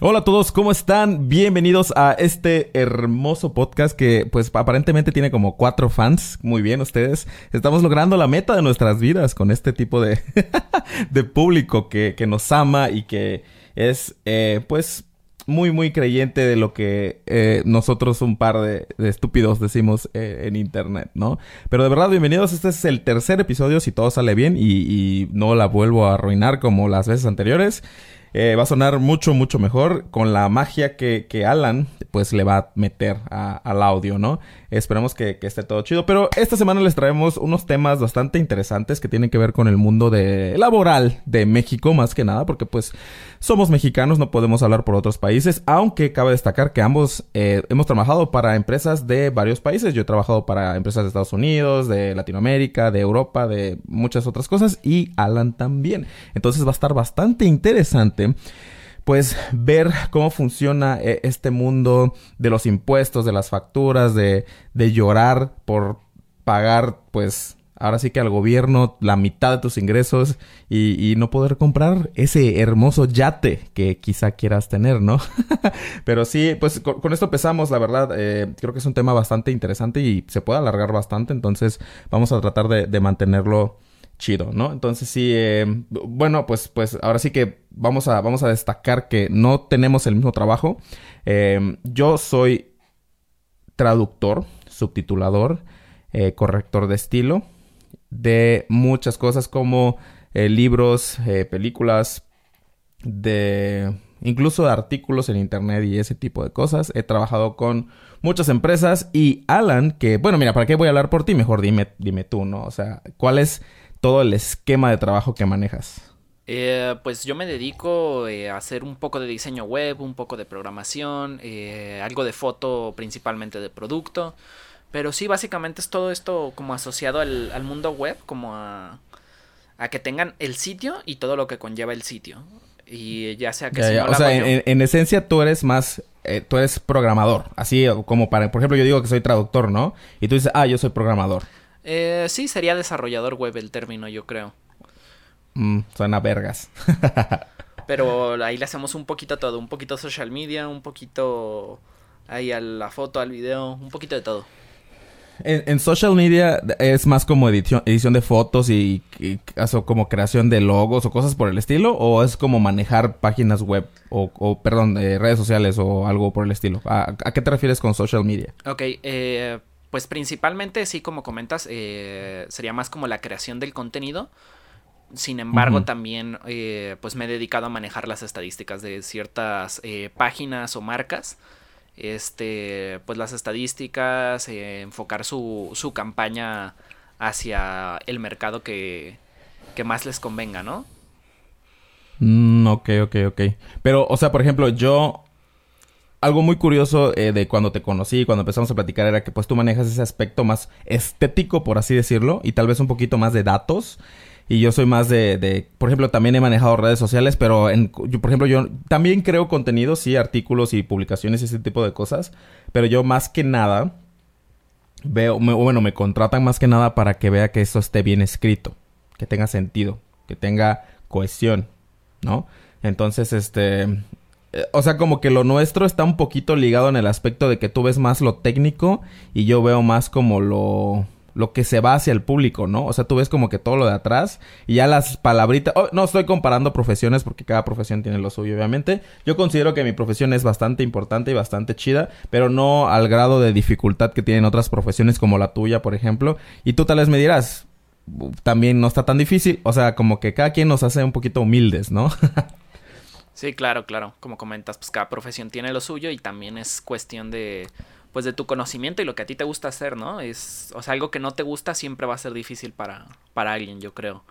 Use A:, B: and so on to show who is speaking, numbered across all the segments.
A: Hola a todos, ¿cómo están? Bienvenidos a este hermoso podcast que pues aparentemente tiene como cuatro fans. Muy bien, ustedes. Estamos logrando la meta de nuestras vidas con este tipo de, de público que, que, nos ama y que es eh, pues muy muy creyente de lo que eh, nosotros un par de, estúpidos decimos eh, en internet, ¿no? Pero de verdad, bienvenidos. Este es el tercer episodio, si todo sale bien y no la vuelvo a arruinar como las veces anteriores. Eh, va a sonar mucho, mucho mejor con la magia que, que Alan pues le va a meter al audio, ¿no? Esperemos que, que, esté todo chido. Pero esta semana les traemos unos temas bastante interesantes que tienen que ver con el mundo de laboral de México, más que nada, porque pues somos mexicanos, no podemos hablar por otros países, aunque cabe destacar que ambos eh, hemos trabajado para empresas de varios países. Yo he trabajado para empresas de Estados Unidos, de Latinoamérica, de Europa, de muchas otras cosas, y Alan también. Entonces va a estar bastante interesante pues ver cómo funciona eh, este mundo de los impuestos, de las facturas, de, de llorar por pagar, pues ahora sí que al gobierno la mitad de tus ingresos y, no poder comprar ese hermoso yate que quizá quieras tener, ¿no? Pero sí, pues con, esto empezamos, la verdad, eh, creo que es un tema bastante interesante y se puede alargar bastante, entonces vamos a tratar de mantenerlo chido, ¿no? Entonces sí, eh, bueno, pues, pues ahora sí que vamos a, vamos a destacar que no tenemos el mismo trabajo. Eh, yo soy traductor, subtitulador, eh, corrector de estilo, de muchas cosas como libros, películas, de incluso de artículos en internet y ese tipo de cosas. He trabajado con muchas empresas y Alan, que bueno, mira, ¿para qué voy a hablar por ti? Mejor dime, dime tú, ¿no? O sea, ¿cuál es todo el esquema de trabajo que manejas?
B: Eh, pues yo me dedico eh, a hacer un poco de diseño web, un poco de programación, eh, algo de foto principalmente de producto. Pero sí, básicamente es todo esto como asociado al, al mundo web, como a, a, que tengan el sitio y todo lo que conlleva el sitio. Y ya sea que...
A: Ya,
B: si
A: ya.
B: no
A: o sea, en esencia tú eres más... eh, tú eres programador. Así como para... Por ejemplo, yo digo que soy traductor, ¿no? Y tú dices, ah, yo soy programador.
B: Eh, sí, sería desarrollador web el término, yo creo.
A: Mm, suena vergas.
B: Pero ahí le hacemos un poquito todo, un poquito social media, un poquito ahí a la foto, al video, un poquito de todo.
A: En, en social media es más como edición, edición de fotos y, y como creación de logos o cosas por el estilo, o es como manejar páginas web o, o perdón, eh, redes sociales o algo por el estilo. ¿A, a qué te refieres con social media?
B: Ok, eh, pues principalmente, sí, como comentas, eh, sería más como la creación del contenido. Sin embargo, también eh, pues me he dedicado a manejar las estadísticas de ciertas eh, páginas o marcas. Este, pues las estadísticas, enfocar su, su campaña hacia el mercado que, que más les convenga, ¿no?
A: Mm, ok, ok, ok. Pero, o sea, por ejemplo, yo... Algo muy curioso eh, de cuando te conocí, cuando empezamos a platicar, era que pues tú manejas ese aspecto más estético, por así decirlo, y tal vez un poquito más de datos. Y yo soy más de, por ejemplo, también he manejado redes sociales, pero por ejemplo, yo también creo contenido, sí, artículos y publicaciones y ese tipo de cosas, pero yo más que nada veo, me- bueno, me contratan más que nada para que vea que eso esté bien escrito, que tenga sentido, que tenga cohesión, ¿no? Entonces, este, o sea, como que lo nuestro está un poquito ligado en el aspecto de que tú ves más lo técnico y yo veo más como lo lo que se va hacia el público, ¿no? O sea, tú ves como que todo lo de atrás y ya las palabritas... Oh, no estoy comparando profesiones porque cada profesión tiene lo suyo, obviamente. Yo considero que mi profesión es bastante importante y bastante chida, pero no al grado de dificultad que tienen otras profesiones como la tuya, por ejemplo. Y tú tal vez me dirás, también no está tan difícil. O sea, como que cada quien nos hace un poquito humildes, ¿no?
B: Sí, claro, claro. Como comentas, pues cada profesión tiene lo suyo y también es cuestión de pues de tu conocimiento y lo que a ti te gusta hacer, ¿no? Es, o sea, algo que no te gusta siempre va a ser difícil para, para alguien, yo creo.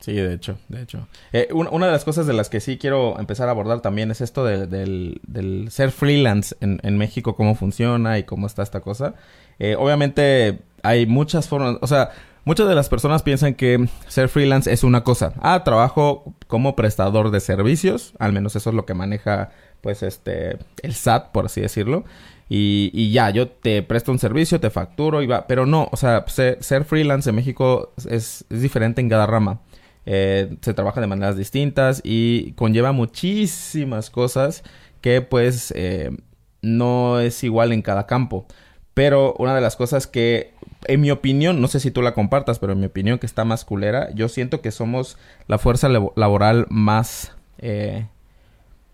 A: Sí, de hecho, de hecho. Eh, un- una de las cosas de las que sí quiero empezar a abordar también es esto de- del, del ser freelance en, en México, cómo funciona y cómo está esta cosa. Eh, obviamente hay muchas formas, o sea, muchas de las personas piensan que ser freelance es una cosa. Ah, trabajo como prestador de servicios, al menos eso es lo que maneja pues este el SAT, por así decirlo. Y, ya, yo te presto un servicio, te facturo y va. Pero no, o sea, ser, freelance en México es, es diferente en cada rama. eh, se trabaja de maneras distintas y conlleva muchísimas cosas que pues eh, no es igual en cada campo. Pero una de las cosas que, en mi opinión, no sé si tú la compartas, pero en mi opinión que está más culera, yo siento que somos la fuerza laboral más, eh,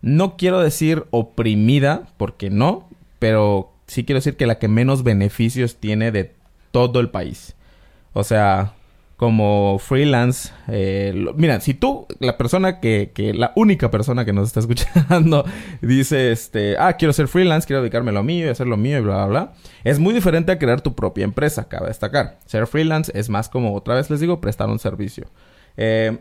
A: no quiero decir oprimida, porque no, pero sí quiero decir que la que menos beneficios tiene de todo el país. O sea, como freelance. Eh, mira, si tú, la persona que, que, la única persona que nos está escuchando, dice, este, ah, quiero ser freelance, quiero dedicarme a lo mío y hacer lo mío y bla, bla, bla. Es muy diferente a crear tu propia empresa, cabe destacar. Ser freelance es más como, otra vez les digo, prestar un servicio. Eh,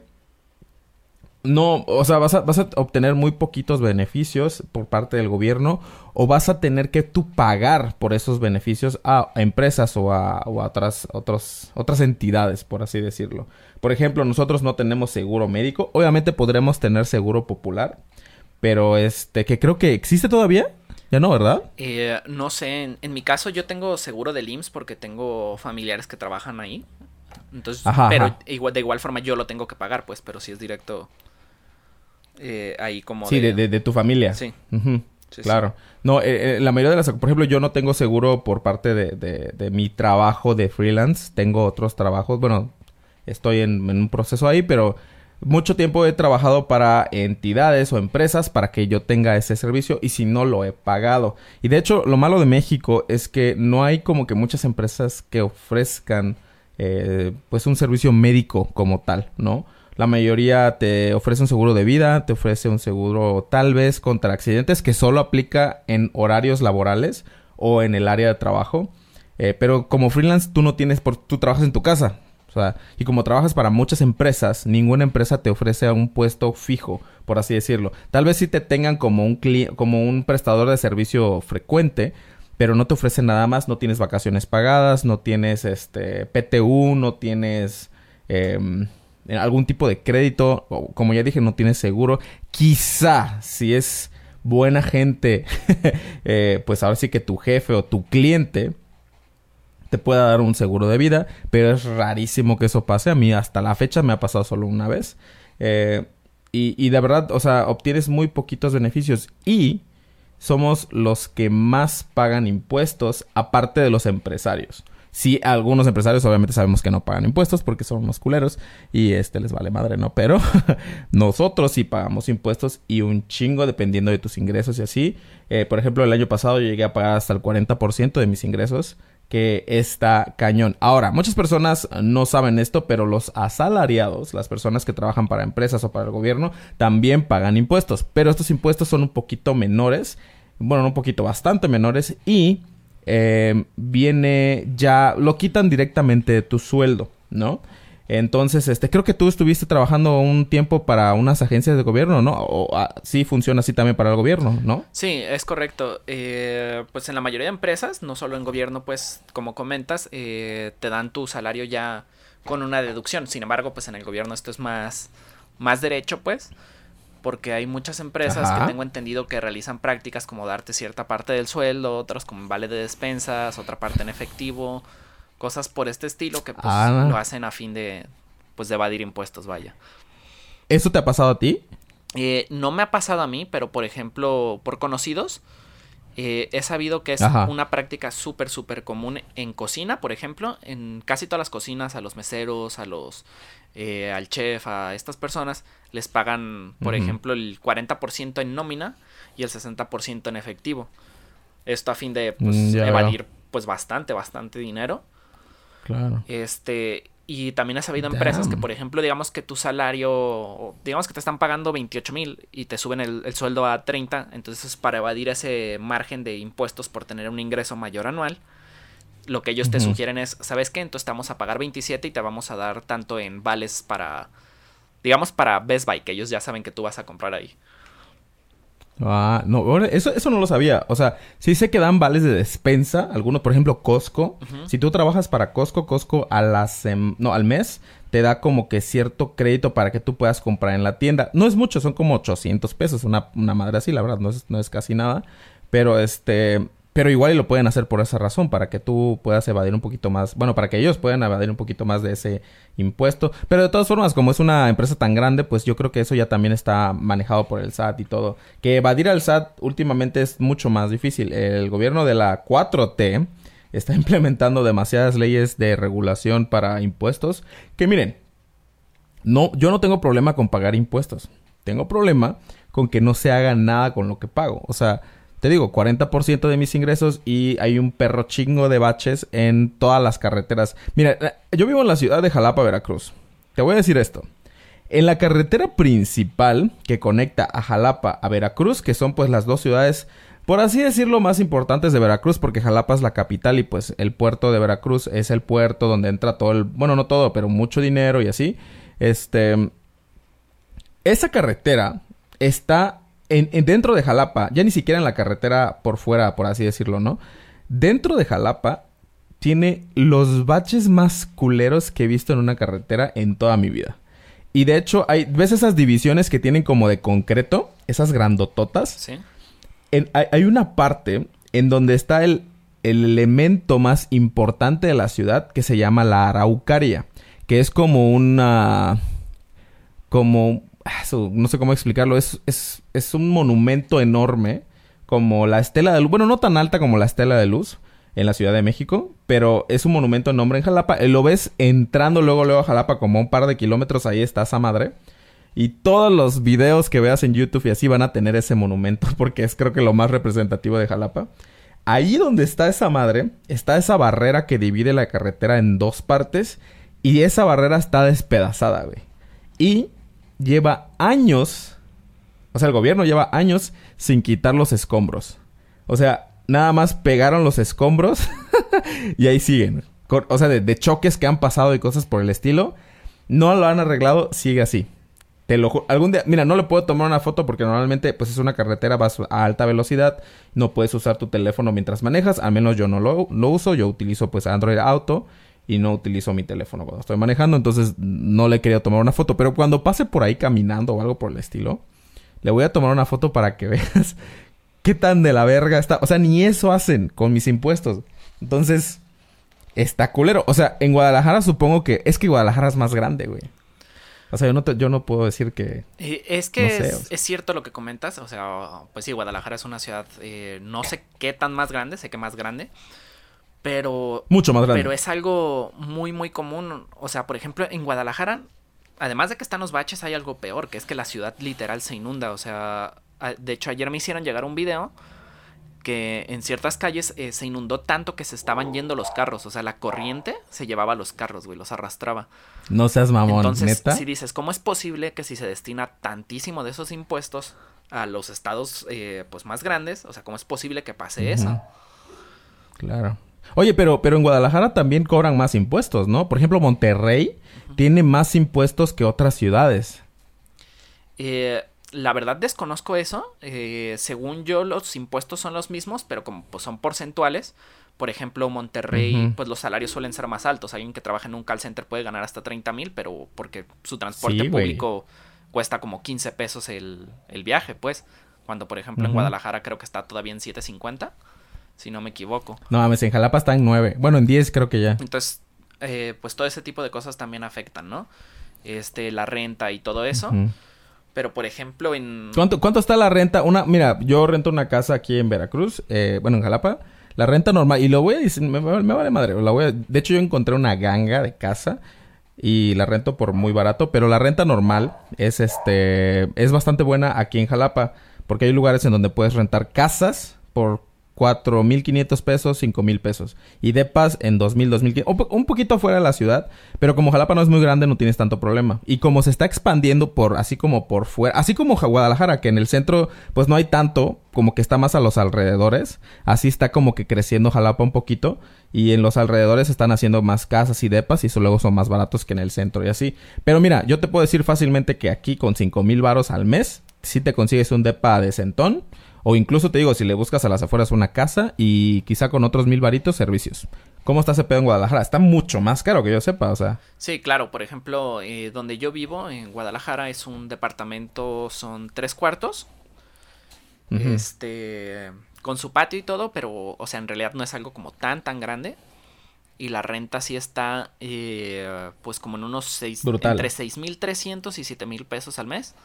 A: no, o sea, vas a, vas a obtener muy poquitos beneficios por parte del gobierno o vas a tener que tú pagar por esos beneficios a, empresas o a, otras, otros, otras entidades, por así decirlo. Por ejemplo, nosotros no tenemos seguro médico. Obviamente podremos tener seguro popular, pero este, que creo que existe todavía. Ya no, ¿verdad?
B: Eh, no sé, en, mi caso yo tengo seguro del IMSS porque tengo familiares que trabajan ahí. Entonces, pero Igual, de igual forma yo lo tengo que pagar, pues, pero si es directo eh, ahí como...
A: Sí, de, tu familia. Sí. claro. No, eh, eh, la mayoría de las... Por ejemplo, yo no tengo seguro por parte de, mi trabajo de freelance. Tengo otros trabajos. Bueno, estoy en, un proceso ahí, pero mucho tiempo he trabajado para entidades o empresas para que yo tenga ese servicio y si no lo he pagado. Y de hecho, lo malo de México es que no hay como que muchas empresas que ofrezcan pues un servicio médico como tal, ¿no? La mayoría te ofrece un seguro de vida, te ofrece un seguro tal vez contra accidentes que solo aplica en horarios laborales o en el área de trabajo. Eh, pero como freelance tú no tienes, por, tú trabajas en tu casa. O sea, y como trabajas para muchas empresas, ninguna empresa te ofrece un puesto fijo, por así decirlo. Tal vez sí te tengan como un, como un prestador de servicio frecuente, pero no te ofrecen nada más, no tienes vacaciones pagadas, no tienes este PTU, no tienes... Em, algún tipo de crédito, como ya dije, no tienes seguro. Quizá, si es buena gente, eh, pues ahora sí que tu jefe o tu cliente te pueda dar un seguro de vida, pero es rarísimo que eso pase. A mí hasta la fecha me ha pasado solo una vez. Eh, y, y de verdad, o sea, obtienes muy poquitos beneficios y somos los que más pagan impuestos aparte de los empresarios. Sí, algunos empresarios obviamente sabemos que no pagan impuestos porque son unos culeros y este les vale madre, ¿no? Pero nosotros sí pagamos impuestos y un chingo dependiendo de tus ingresos y así. Eh, por ejemplo, el año pasado yo llegué a pagar hasta el 40% de mis ingresos que está cañón. Ahora, muchas personas no saben esto, pero los asalariados, las personas que trabajan para empresas o para el gobierno, también pagan impuestos. Pero estos impuestos son un poquito menores, bueno, un poquito bastante menores y eh, viene ya, lo quitan directamente de tu sueldo, ¿no? Entonces, este, creo que tú estuviste trabajando un tiempo para unas agencias de gobierno, ¿no? O ah, sí funciona así también para el gobierno, ¿no?
B: Sí, es correcto. Eh, pues en la mayoría de empresas, no solo en gobierno, pues como comentas, eh, te dan tu salario ya con una deducción. Sin embargo, pues en el gobierno esto es más, más derecho, pues porque hay muchas empresas que tengo entendido que realizan prácticas como darte cierta parte del sueldo, otras como vale de despensas, otra parte en efectivo, cosas por este estilo que pues ah. lo hacen a fin de pues de evadir impuestos, vaya.
A: ¿Eso te ha pasado a ti?
B: Eh, no me ha pasado a mí, pero por ejemplo, por conocidos, eh, he sabido que es una práctica súper, súper común en cocina, por ejemplo, en casi todas las cocinas, a los meseros, a los eh, al chef, a estas personas, les pagan, por ejemplo, el 40% en nómina y el 60% en efectivo. Esto a fin de pues, mm, evadir pues bastante, bastante dinero. Claro. Este, y también he sabido empresas que, por ejemplo, digamos que tu salario, digamos que te están pagando 28 mil y te suben el, el, sueldo a 30, entonces para evadir ese margen de impuestos por tener un ingreso mayor anual, lo que ellos te sugieren es, ¿sabes qué? Entonces te vamos a pagar 27 y te vamos a dar tanto en vales para, digamos, para Best Buy, que ellos ya saben que tú vas a comprar ahí.
A: Ah, no, eso, eso no lo sabía. O sea, sí sé que dan vales de despensa, algunos, por ejemplo, Costco. Si tú trabajas para Costco, Costco a las, no, al mes te da como que cierto crédito para que tú puedas comprar en la tienda. No es mucho, son como 800 pesos, una, una madre así, la verdad, no es, no es casi nada. Pero este, Pero igual y lo pueden hacer por esa razón, para que tú puedas evadir un poquito más, bueno, para que ellos puedan evadir un poquito más de ese impuesto. Pero de todas formas, como es una empresa tan grande, pues yo creo que eso ya también está manejado por el SAT y todo. Que evadir al SAT últimamente es mucho más difícil. El gobierno de la 4T está implementando demasiadas leyes de regulación para impuestos. Que miren, no, yo no tengo problema con pagar impuestos. Tengo problema con que no se haga nada con lo que pago. O sea, te digo, 40% de mis ingresos y hay un perro chingo de baches en todas las carreteras. Mira, eh, yo vivo en la ciudad de Jalapa, Veracruz. Te voy a decir esto. En la carretera principal que conecta a Jalapa a Veracruz, que son pues las dos ciudades, por así decirlo, más importantes de Veracruz, porque Jalapa es la capital y pues el puerto de Veracruz es el puerto donde entra todo el, bueno, no todo, pero mucho dinero y así. Este, esa carretera está en, dentro de Jalapa, ya ni siquiera en la carretera por fuera, por así decirlo, ¿no? Dentro de Jalapa tiene los baches más culeros que he visto en una carretera en toda mi vida. Y de hecho, hay, ¿ves esas divisiones que tienen como de concreto? Esas grandototas. Sí. hay, una parte en donde está el, el elemento más importante de la ciudad que se llama la Araucaria. Que es como una. como Ah, no sé cómo explicarlo, es, es, un monumento enorme, como la estela de luz, bueno, no tan alta como la estela de luz en la Ciudad de México, pero es un monumento enorme en Jalapa. Eh, lo ves entrando luego, luego a Jalapa, como un par de kilómetros, ahí está esa madre. Y todos los videos que veas en YouTube y así van a tener ese monumento, porque es creo que lo más representativo de Jalapa. Ahí donde está esa madre, está esa barrera que divide la carretera en dos partes. Y esa barrera está despedazada, güey. Y lleva años, o sea, el gobierno lleva años sin quitar los escombros. O sea, nada más pegaron los escombros y ahí siguen. O sea, de, choques que han pasado y cosas por el estilo. No lo han arreglado, sigue así. Te lo algún día, mira, no le puedo tomar una foto porque normalmente pues es una carretera vas a alta velocidad, no puedes usar tu teléfono mientras manejas, al menos yo no lo, lo uso, yo utilizo pues Android Auto y no utilizo mi teléfono cuando estoy manejando, entonces no le quería tomar una foto, pero cuando pase por ahí caminando o algo por el estilo, le voy a tomar una foto para que veas qué tan de la verga está, o sea, ni eso hacen con mis impuestos. Entonces, está culero. O sea, en Guadalajara supongo que es que Guadalajara es más grande, güey. O sea, yo no, yo no puedo decir que...
B: Es que es, cierto lo que comentas. O sea, pues sí, Guadalajara es una ciudad, eh, no sé qué tan más grande, sé que más grande. Pero.
A: Mucho más grande.
B: Pero es algo muy, muy común. O sea, por ejemplo, en Guadalajara, además de que están los baches, hay algo peor, que es que la ciudad literal se inunda. O sea, de hecho, ayer me hicieron llegar un video que en ciertas calles eh, se inundó tanto que se estaban yendo los carros. O sea, la corriente se llevaba los carros, güey, los arrastraba.
A: No seas mamón,
B: Entonces, si dices, ¿cómo es posible que si se destina tantísimo de esos impuestos a los estados eh, pues más grandes, o sea, ¿cómo es posible que pase eso?
A: Claro. Oye, pero, pero en Guadalajara también cobran más impuestos, ¿no? Por ejemplo, Monterrey tiene más impuestos que otras ciudades.
B: Eh, la verdad desconozco eso. Eh, según yo, los impuestos son los mismos, pero como pues, son porcentuales. Por ejemplo, Monterrey, pues los salarios suelen ser más altos. Alguien que trabaja en un call center puede ganar hasta 30 mil, pero porque su transporte público cuesta como 15 pesos el, viaje, pues. Cuando, por ejemplo, en Guadalajara creo que está todavía en 7.50 si no me equivoco.
A: No mames, en Jalapa está en 9. Bueno, en 10 creo que ya.
B: Entonces, eh, pues todo ese tipo de cosas también afectan, ¿no? Este, la renta y todo eso. Pero, por ejemplo, en...
A: ¿Cuánto, ¿Cuánto está la renta? Una, mira, yo rento una casa aquí en Veracruz, eh, bueno, en Jalapa. La renta normal, y lo voy a decir, me, vale madre, la voy a, de hecho yo encontré una ganga de casa y la rento por muy barato, pero la renta normal es este, es bastante buena aquí en Jalapa, porque hay lugares en donde puedes rentar casas por 4.500 pesos, 5.000 pesos. Y depas en 2.000, 2.500. Un poquito fuera de la ciudad. Pero como Jalapa no es muy grande, no tienes tanto problema. Y como se está expandiendo por, así como por fuera. Así como Guadalajara, que en el centro, pues no hay tanto. Como que está más a los alrededores. Así está como que creciendo Jalapa un poquito. Y en los alrededores están haciendo más casas y depas. Y eso luego son más baratos que en el centro y así. Pero mira, yo te puedo decir fácilmente que aquí con 5.000 varos al mes. Si te consigues un depa de centón o incluso te digo, si le buscas a las afueras una casa y quizá con otros mil varitos servicios. ¿Cómo está ese pedo en Guadalajara? Está mucho más caro que yo sepa, o sea.
B: Sí, claro. Por ejemplo, eh, donde yo vivo, en Guadalajara, es un departamento, son tres cuartos. Este, con su patio y todo, pero, o sea, en realidad no es algo como tan, tan grande. Y la renta sí está, eh, pues como en unos seis, entre 6.300 y 7.000 pesos al mes.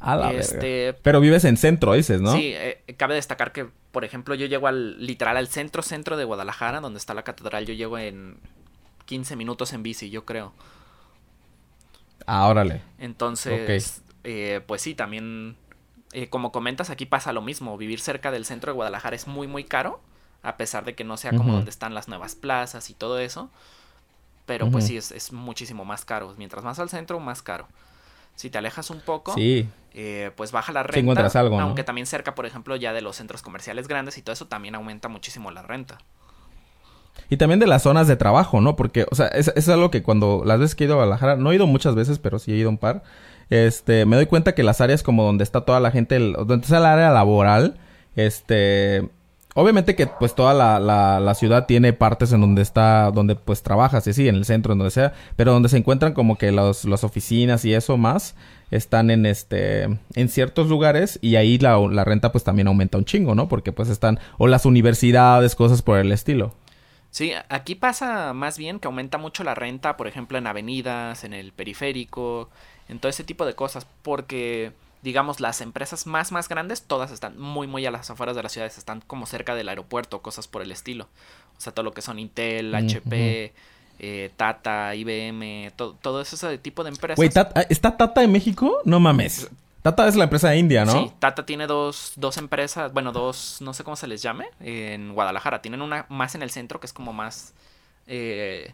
A: A la este, Pero vives en centro, dices, ¿no?
B: Sí, eh, cabe destacar que, por ejemplo, yo llego al literal al centro centro de Guadalajara, donde está la catedral, yo llego en 15 minutos en bici, yo creo.
A: Ah, órale.
B: Entonces, eh, pues sí, también, eh, como comentas, aquí pasa lo mismo. Vivir cerca del centro de Guadalajara es muy, muy caro, a pesar de que no sea como donde están las nuevas plazas y todo eso. Pero pues sí, es, es muchísimo más caro. Mientras más al centro, más caro. Si te alejas un poco, eh, pues baja la renta. encuentras algo, aunque también cerca, por ejemplo, ya de los centros comerciales grandes y todo eso también aumenta muchísimo la renta.
A: Y también de las zonas de trabajo, ¿no? Porque, o sea, es, es algo que cuando las veces que he ido a Guadalajara, no he ido muchas veces, pero sí he ido un par, este, me doy cuenta que las áreas como donde está toda la gente, donde está el área laboral, este, Obviamente que pues toda la, la, ciudad tiene partes en donde está, donde pues trabajas, sí, sí, en el centro, en donde sea, pero donde se encuentran como que los, las oficinas y eso más están en este, en ciertos lugares y ahí la, la renta pues también aumenta un chingo, ¿no? Porque pues están, o las universidades, cosas por el estilo.
B: Sí, aquí pasa más bien que aumenta mucho la renta, por ejemplo, en avenidas, en el periférico, en todo ese tipo de cosas, porque digamos, las empresas más, más grandes, todas están muy, muy a las afueras de las ciudades, están como cerca del aeropuerto, cosas por el estilo. O sea, todo lo que son Intel, HP, eh, Tata, IBM, todo, todo ese tipo de empresas.
A: Güey, ¿está Tata en México? No mames. Tata es la empresa de India, ¿no? Sí,
B: Tata tiene dos, dos empresas, bueno, dos, no sé cómo se les llame, en Guadalajara. Tienen una más en el centro que es como más eh,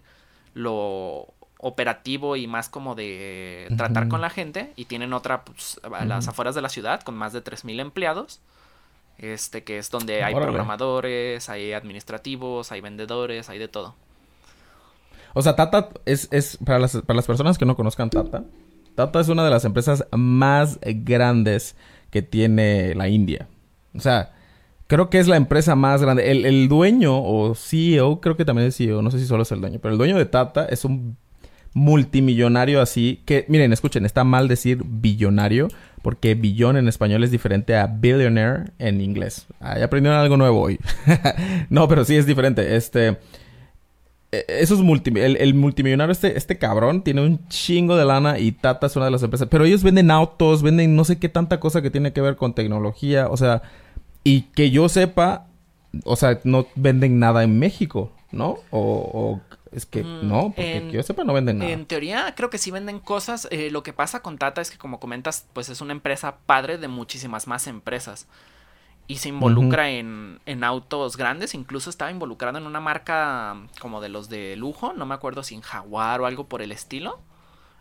B: lo operativo y más como de tratar con la gente y tienen otra pues, a las afueras de la ciudad con más de 3000 empleados. Este que es donde hay programadores, hay administrativos, hay vendedores, hay de todo.
A: O sea, Tata es, es para, las, para las personas que no conozcan Tata, Tata es una de las empresas más grandes que tiene la India. O sea, creo que es la empresa más grande. El, el, dueño o CEO, creo que también es CEO, no sé si solo es el dueño, pero el dueño de Tata es un multimillonario así, que miren, escuchen, está mal decir billonario, porque billón en español es diferente a billionaire en inglés. Ah, aprendieron algo nuevo hoy. no, pero sí es diferente. Este... E, es multi, el, multimillonario, este, este cabrón, tiene un chingo de lana y Tata es una de las empresas. Pero ellos venden autos, venden no sé qué tanta cosa que tiene que ver con tecnología. O sea, y que yo sepa, o sea, no venden nada en México, ¿no? O, es que mm, no, porque yo sepa no venden nada.
B: En teoría creo que sí venden cosas. Eh, lo que pasa con Tata es que como comentas, pues es una empresa padre de muchísimas más empresas. Y se involucra en, en, autos grandes. Incluso estaba involucrado en una marca como de los de lujo. No me acuerdo si en Jaguar o algo por el estilo.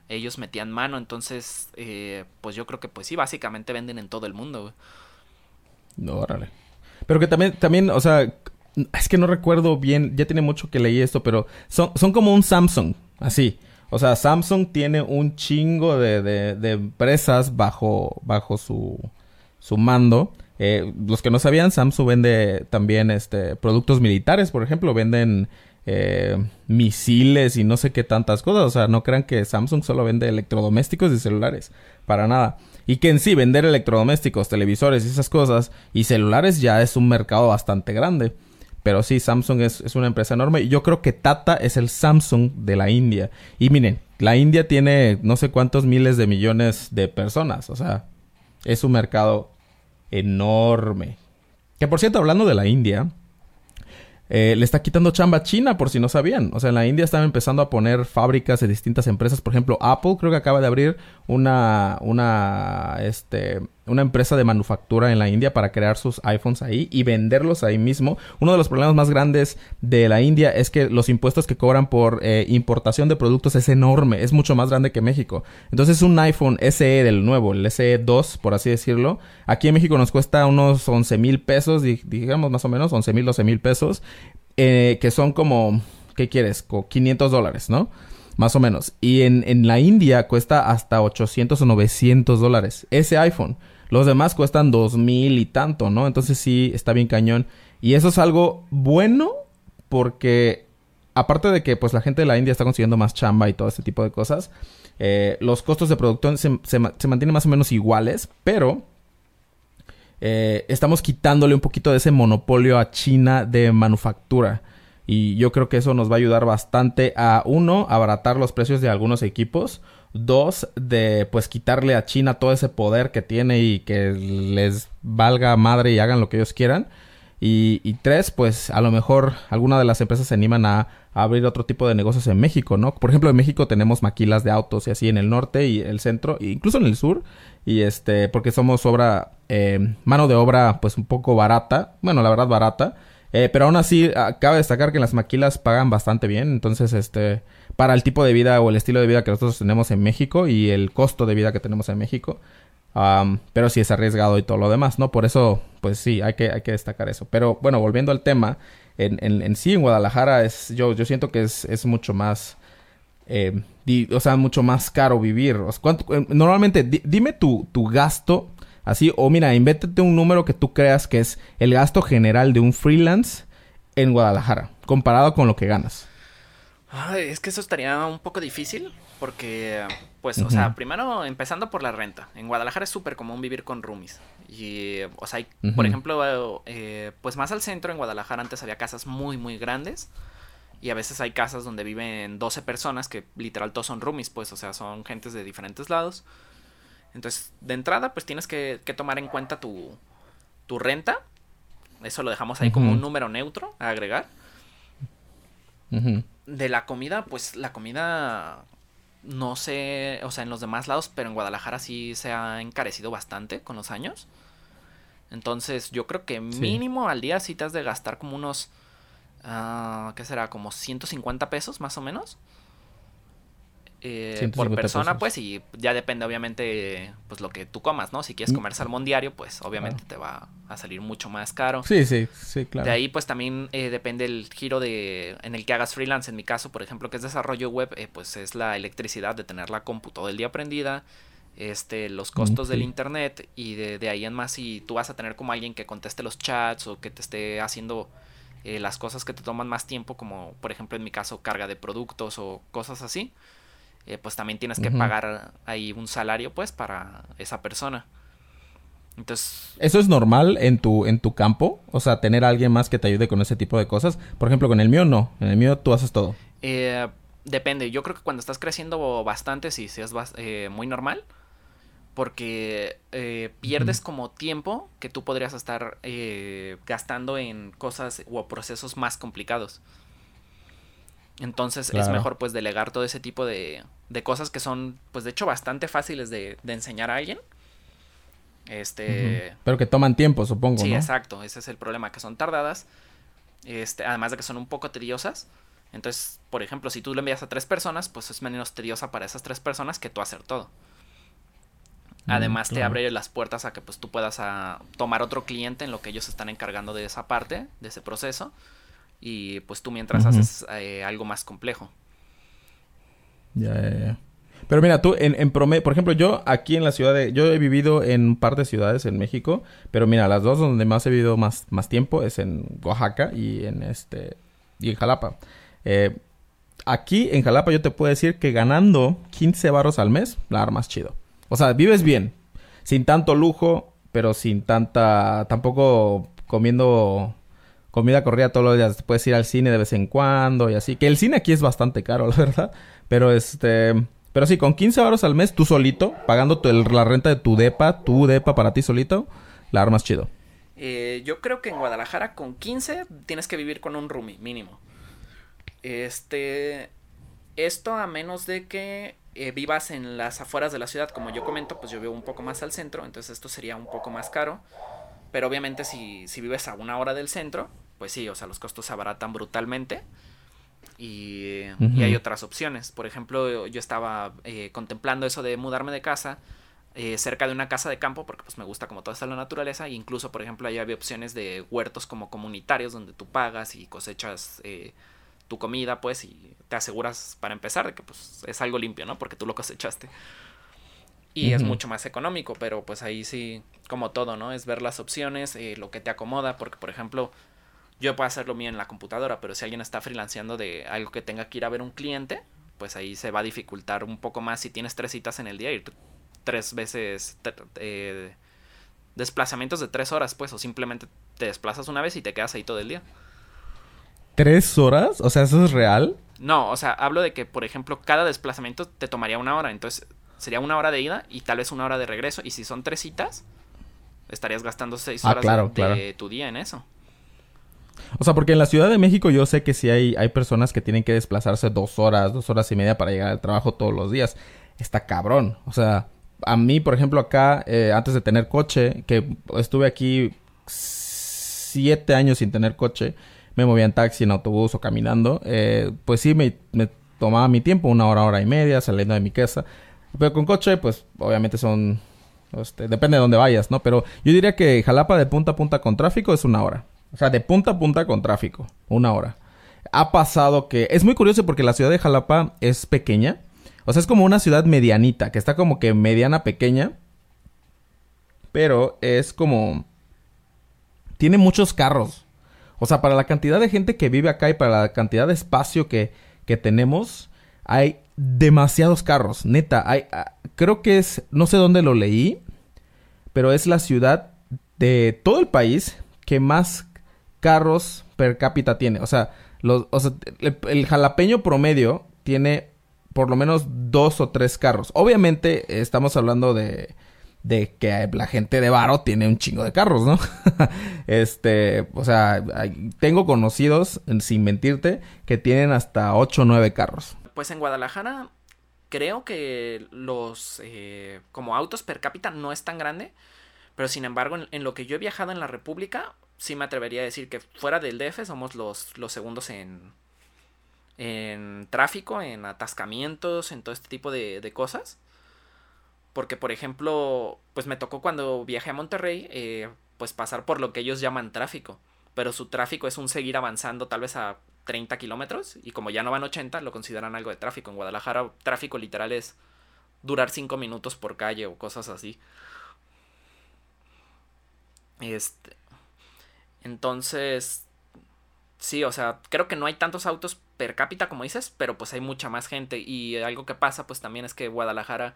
B: Ellos metían mano. Entonces, eh, pues yo creo que pues sí, básicamente venden en todo el mundo.
A: No, órale. Pero que también, también, o sea, es que no recuerdo bien, ya tiene mucho que leí esto, pero son, son como un Samsung, así. O sea, Samsung tiene un chingo de, de, empresas bajo, bajo su, su mando. Eh, los que no sabían, Samsung vende también este, productos militares, por ejemplo, venden eh, misiles y no sé qué tantas cosas. O sea, no crean que Samsung solo vende electrodomésticos y celulares, para nada. Y que en sí vender electrodomésticos, televisores y esas cosas y celulares ya es un mercado bastante grande. Pero sí, Samsung es, una empresa enorme. Yo creo que Tata es el Samsung de la India. Y miren, la India tiene no sé cuántos miles de millones de personas. O sea, es un mercado enorme. Que por cierto, hablando de la India, eh, le está quitando chamba a China, por si no sabían. O sea, en la India están empezando a poner fábricas de distintas empresas. Por ejemplo, Apple creo que acaba de abrir una, una, este, una empresa de manufactura en la India para crear sus iPhones ahí y venderlos ahí mismo. Uno de los problemas más grandes de la India es que los impuestos que cobran por eh, importación de productos es enorme, es mucho más grande que México. Entonces un iPhone SE del nuevo, el SE 2 por así decirlo, aquí en México nos cuesta unos 11 mil pesos, digamos más o menos, 11 mil, 12 mil pesos, eh, que son como, ¿qué quieres? 500 dólares, ¿no? Más o menos. Y en, en la India cuesta hasta 800 o 900 dólares ese iPhone. Los demás cuestan dos mil y tanto, ¿no? Entonces sí, está bien cañón. Y eso es algo bueno porque aparte de que pues la gente de la India está consiguiendo más chamba y todo este tipo de cosas, eh, los costos de producción se, mantienen más o menos iguales, pero eh, estamos quitándole un poquito de ese monopolio a China de manufactura. Y yo creo que eso nos va a ayudar bastante a, uno, abaratar los precios de algunos equipos. Dos, de pues quitarle a China todo ese poder que tiene y que les valga madre y hagan lo que ellos quieran. Y, tres, pues a lo mejor alguna de las empresas se animan a, abrir otro tipo de negocios en México, ¿no? Por ejemplo, en México tenemos maquilas de autos y así en el norte y el centro, e incluso en el sur. Y este, porque somos obra, eh, mano de obra, pues un poco barata. Bueno, la verdad, barata. Eh, pero aún así, ah, cabe destacar que las maquilas pagan bastante bien. Entonces, este, para el tipo de vida o el estilo de vida que nosotros tenemos en México y el costo de vida que tenemos en México. pero sí es arriesgado y todo lo demás, ¿no? Por eso, pues sí, hay que, hay que destacar eso. Pero bueno, volviendo al tema, en, en, sí en Guadalajara es, yo, yo siento que es, es mucho más, eh, o sea, mucho más caro vivir. Eh, normalmente, dime tu, tu gasto Así, o mira, invéntate un número que tú creas que es el gasto general de un freelance en Guadalajara, comparado con lo que ganas.
B: Ay, es que eso estaría un poco difícil, porque, pues, o sea, primero empezando por la renta. En Guadalajara es súper común vivir con roomies. Y, o sea, hay, por ejemplo, eh, pues más al centro, en Guadalajara antes había casas muy, muy grandes. Y a veces hay casas donde viven 12 personas que literal todos son roomies, pues, o sea, son gentes de diferentes lados. Entonces, de entrada, pues tienes que, tomar en cuenta tu, tu, renta. Eso lo dejamos ahí como un número neutro a agregar. De la comida, pues la comida no sé, o sea, en los demás lados, pero en Guadalajara sí se ha encarecido bastante con los años. Entonces, yo creo que mínimo al día sí te has de gastar como unos, uh, ¿qué será? Como 150 pesos más o menos. Eh, por persona, pues, y ya depende, obviamente, pues lo que tú comas, ¿no? Si quieres mm. comer salmón diario, pues obviamente te va a salir mucho más caro.
A: Sí, sí, sí, claro.
B: De ahí, pues también eh, depende el giro de en el que hagas freelance. En mi caso, por ejemplo, que es desarrollo web, eh, pues es la electricidad de tener la compu todo el día prendida, este, los costos del internet, y de, de, ahí en más, si tú vas a tener como alguien que conteste los chats o que te esté haciendo. las cosas que te toman más tiempo, como por ejemplo en mi caso carga de productos o cosas así, eh, pues también tienes que pagar ahí un salario pues para esa persona. Entonces...
A: ¿Eso es normal en tu, en tu campo? O sea, tener a alguien más que te ayude con ese tipo de cosas. Por ejemplo, con el mío no. En el mío tú haces todo.
B: Eh, depende. Yo creo que cuando estás creciendo bastante sí, sí es eh, muy normal. Porque pierdes como tiempo que tú podrías estar gastando en cosas o procesos más complicados. Entonces es mejor pues delegar todo ese tipo de, de, cosas que son pues de hecho bastante fáciles de, de enseñar a alguien. Este...
A: Pero que toman tiempo, supongo.
B: Sí, exacto. Ese es el problema, que son tardadas. Este, además de que son un poco tediosas. Entonces, por ejemplo, si tú lo envías a tres personas, pues es menos tediosa para esas tres personas que tú hacer todo. Mm, además te abre las puertas a que pues tú puedas a, tomar otro cliente en lo que ellos están encargando de esa parte, de ese proceso y pues tú mientras haces eh, algo más complejo.
A: Ya, ya, ya. Pero mira, tú en, en promedio, por ejemplo, yo aquí en la ciudad de... Yo he vivido en un par de ciudades en México, pero mira, las dos donde más he vivido más, más tiempo es en Oaxaca y en este... y en Jalapa. Eh, aquí en Jalapa yo te puedo decir que ganando 15 barros al mes, la armas chido. O sea, vives bien, sin tanto lujo, pero sin tanta... tampoco comiendo comida corrida todos los días. Puedes ir al cine de vez en cuando y así. Que el cine aquí es bastante caro, la verdad. Pero este... Pero sí, con 15 euros al mes, tú solito, pagando la renta de tu depa, tu depa para ti solito, la armas chido.
B: Eh, yo creo que en Guadalajara con 15 tienes que vivir con un roomie, mínimo. Este... Esto a menos de que eh, vivas en las afueras de la ciudad, como yo comento, pues yo vivo un poco más al centro, entonces esto sería un poco más caro. Pero obviamente si, si vives a una hora del centro, pues sí, o sea, los costos se abaratan brutalmente. Y, hay otras opciones. Por ejemplo, yo estaba eh, contemplando eso de mudarme de casa eh, cerca de una casa de campo, porque pues me gusta como toda esta la naturaleza. E incluso, por ejemplo, ahí había opciones de huertos como comunitarios donde tú pagas y cosechas eh, tu comida, pues, y te aseguras para empezar de que pues es algo limpio, ¿no? Porque tú lo cosechaste. Y es mucho más económico, pero pues ahí sí, como todo, ¿no? Es ver las opciones, lo que te acomoda, porque por ejemplo, yo puedo hacer lo mío en la computadora, pero si alguien está freelanceando de algo que tenga que ir a ver un cliente, pues ahí se va a dificultar un poco más si tienes tres citas en el día, ir tres veces, eh, desplazamientos de tres horas, pues, o simplemente te desplazas una vez y te quedas ahí todo el día.
A: ¿Tres horas? O sea, ¿eso es real?
B: No, o sea, hablo de que, por ejemplo, cada desplazamiento te tomaría una hora. Entonces, sería una hora de ida y tal vez una hora de regreso. Y si son tres citas, estarías gastando seis
A: Ah,
B: horas
A: claro,
B: de,
A: claro.
B: de tu día en eso.
A: O sea, porque en la Ciudad de México yo sé que sí hay, hay personas que tienen que desplazarse dos horas, dos horas y media para llegar al trabajo todos los días. Está cabrón. O sea, a mí, por ejemplo, acá, eh, antes de tener coche, que estuve aquí siete años sin tener coche, me movía en taxi, en autobús o caminando, eh, pues sí me, tomaba mi tiempo, una hora, hora y media, saliendo de mi casa. Pero con coche, pues obviamente son... este, depende de dónde vayas, ¿no? Pero yo diría que Jalapa de punta a punta con tráfico es una hora. O sea, de punta a punta con tráfico. Una hora. Ha pasado que... Es muy curioso porque la ciudad de Jalapa es pequeña. O sea, es como una ciudad medianita, que está como que mediana pequeña. Pero es como... Tiene muchos carros. O sea, para la cantidad de gente que vive acá y para la cantidad de espacio que, que tenemos, hay demasiados carros. Neta, hay... ah, creo que es... No sé dónde lo leí, pero es la ciudad de todo el país que más carros per cápita tiene. O sea, los, o sea el, jalapeño promedio tiene por lo menos dos o tres carros. Obviamente estamos hablando de, de que la gente de Varo tiene un chingo de carros, ¿no? este, o sea, tengo conocidos, sin mentirte, que tienen hasta ocho o nueve carros.
B: Pues en Guadalajara creo que los eh, como autos per cápita no es tan grande, pero sin embargo en lo que yo he viajado en la República sí me atrevería a decir que fuera del DF somos los, los segundos en en tráfico, en atascamientos, en todo este tipo de, de cosas. Porque, por ejemplo, pues me tocó cuando viajé a Monterrey, eh, pues pasar por lo que ellos llaman tráfico. Pero su tráfico es un seguir avanzando tal vez a 30 kilómetros. Y como ya no van 80, lo consideran algo de tráfico. En Guadalajara, tráfico literal es durar 5 minutos por calle o cosas así. Este. Entonces. Sí, o sea, creo que no hay tantos autos per cápita como dices, pero pues hay mucha más gente. Y algo que pasa, pues también es que Guadalajara,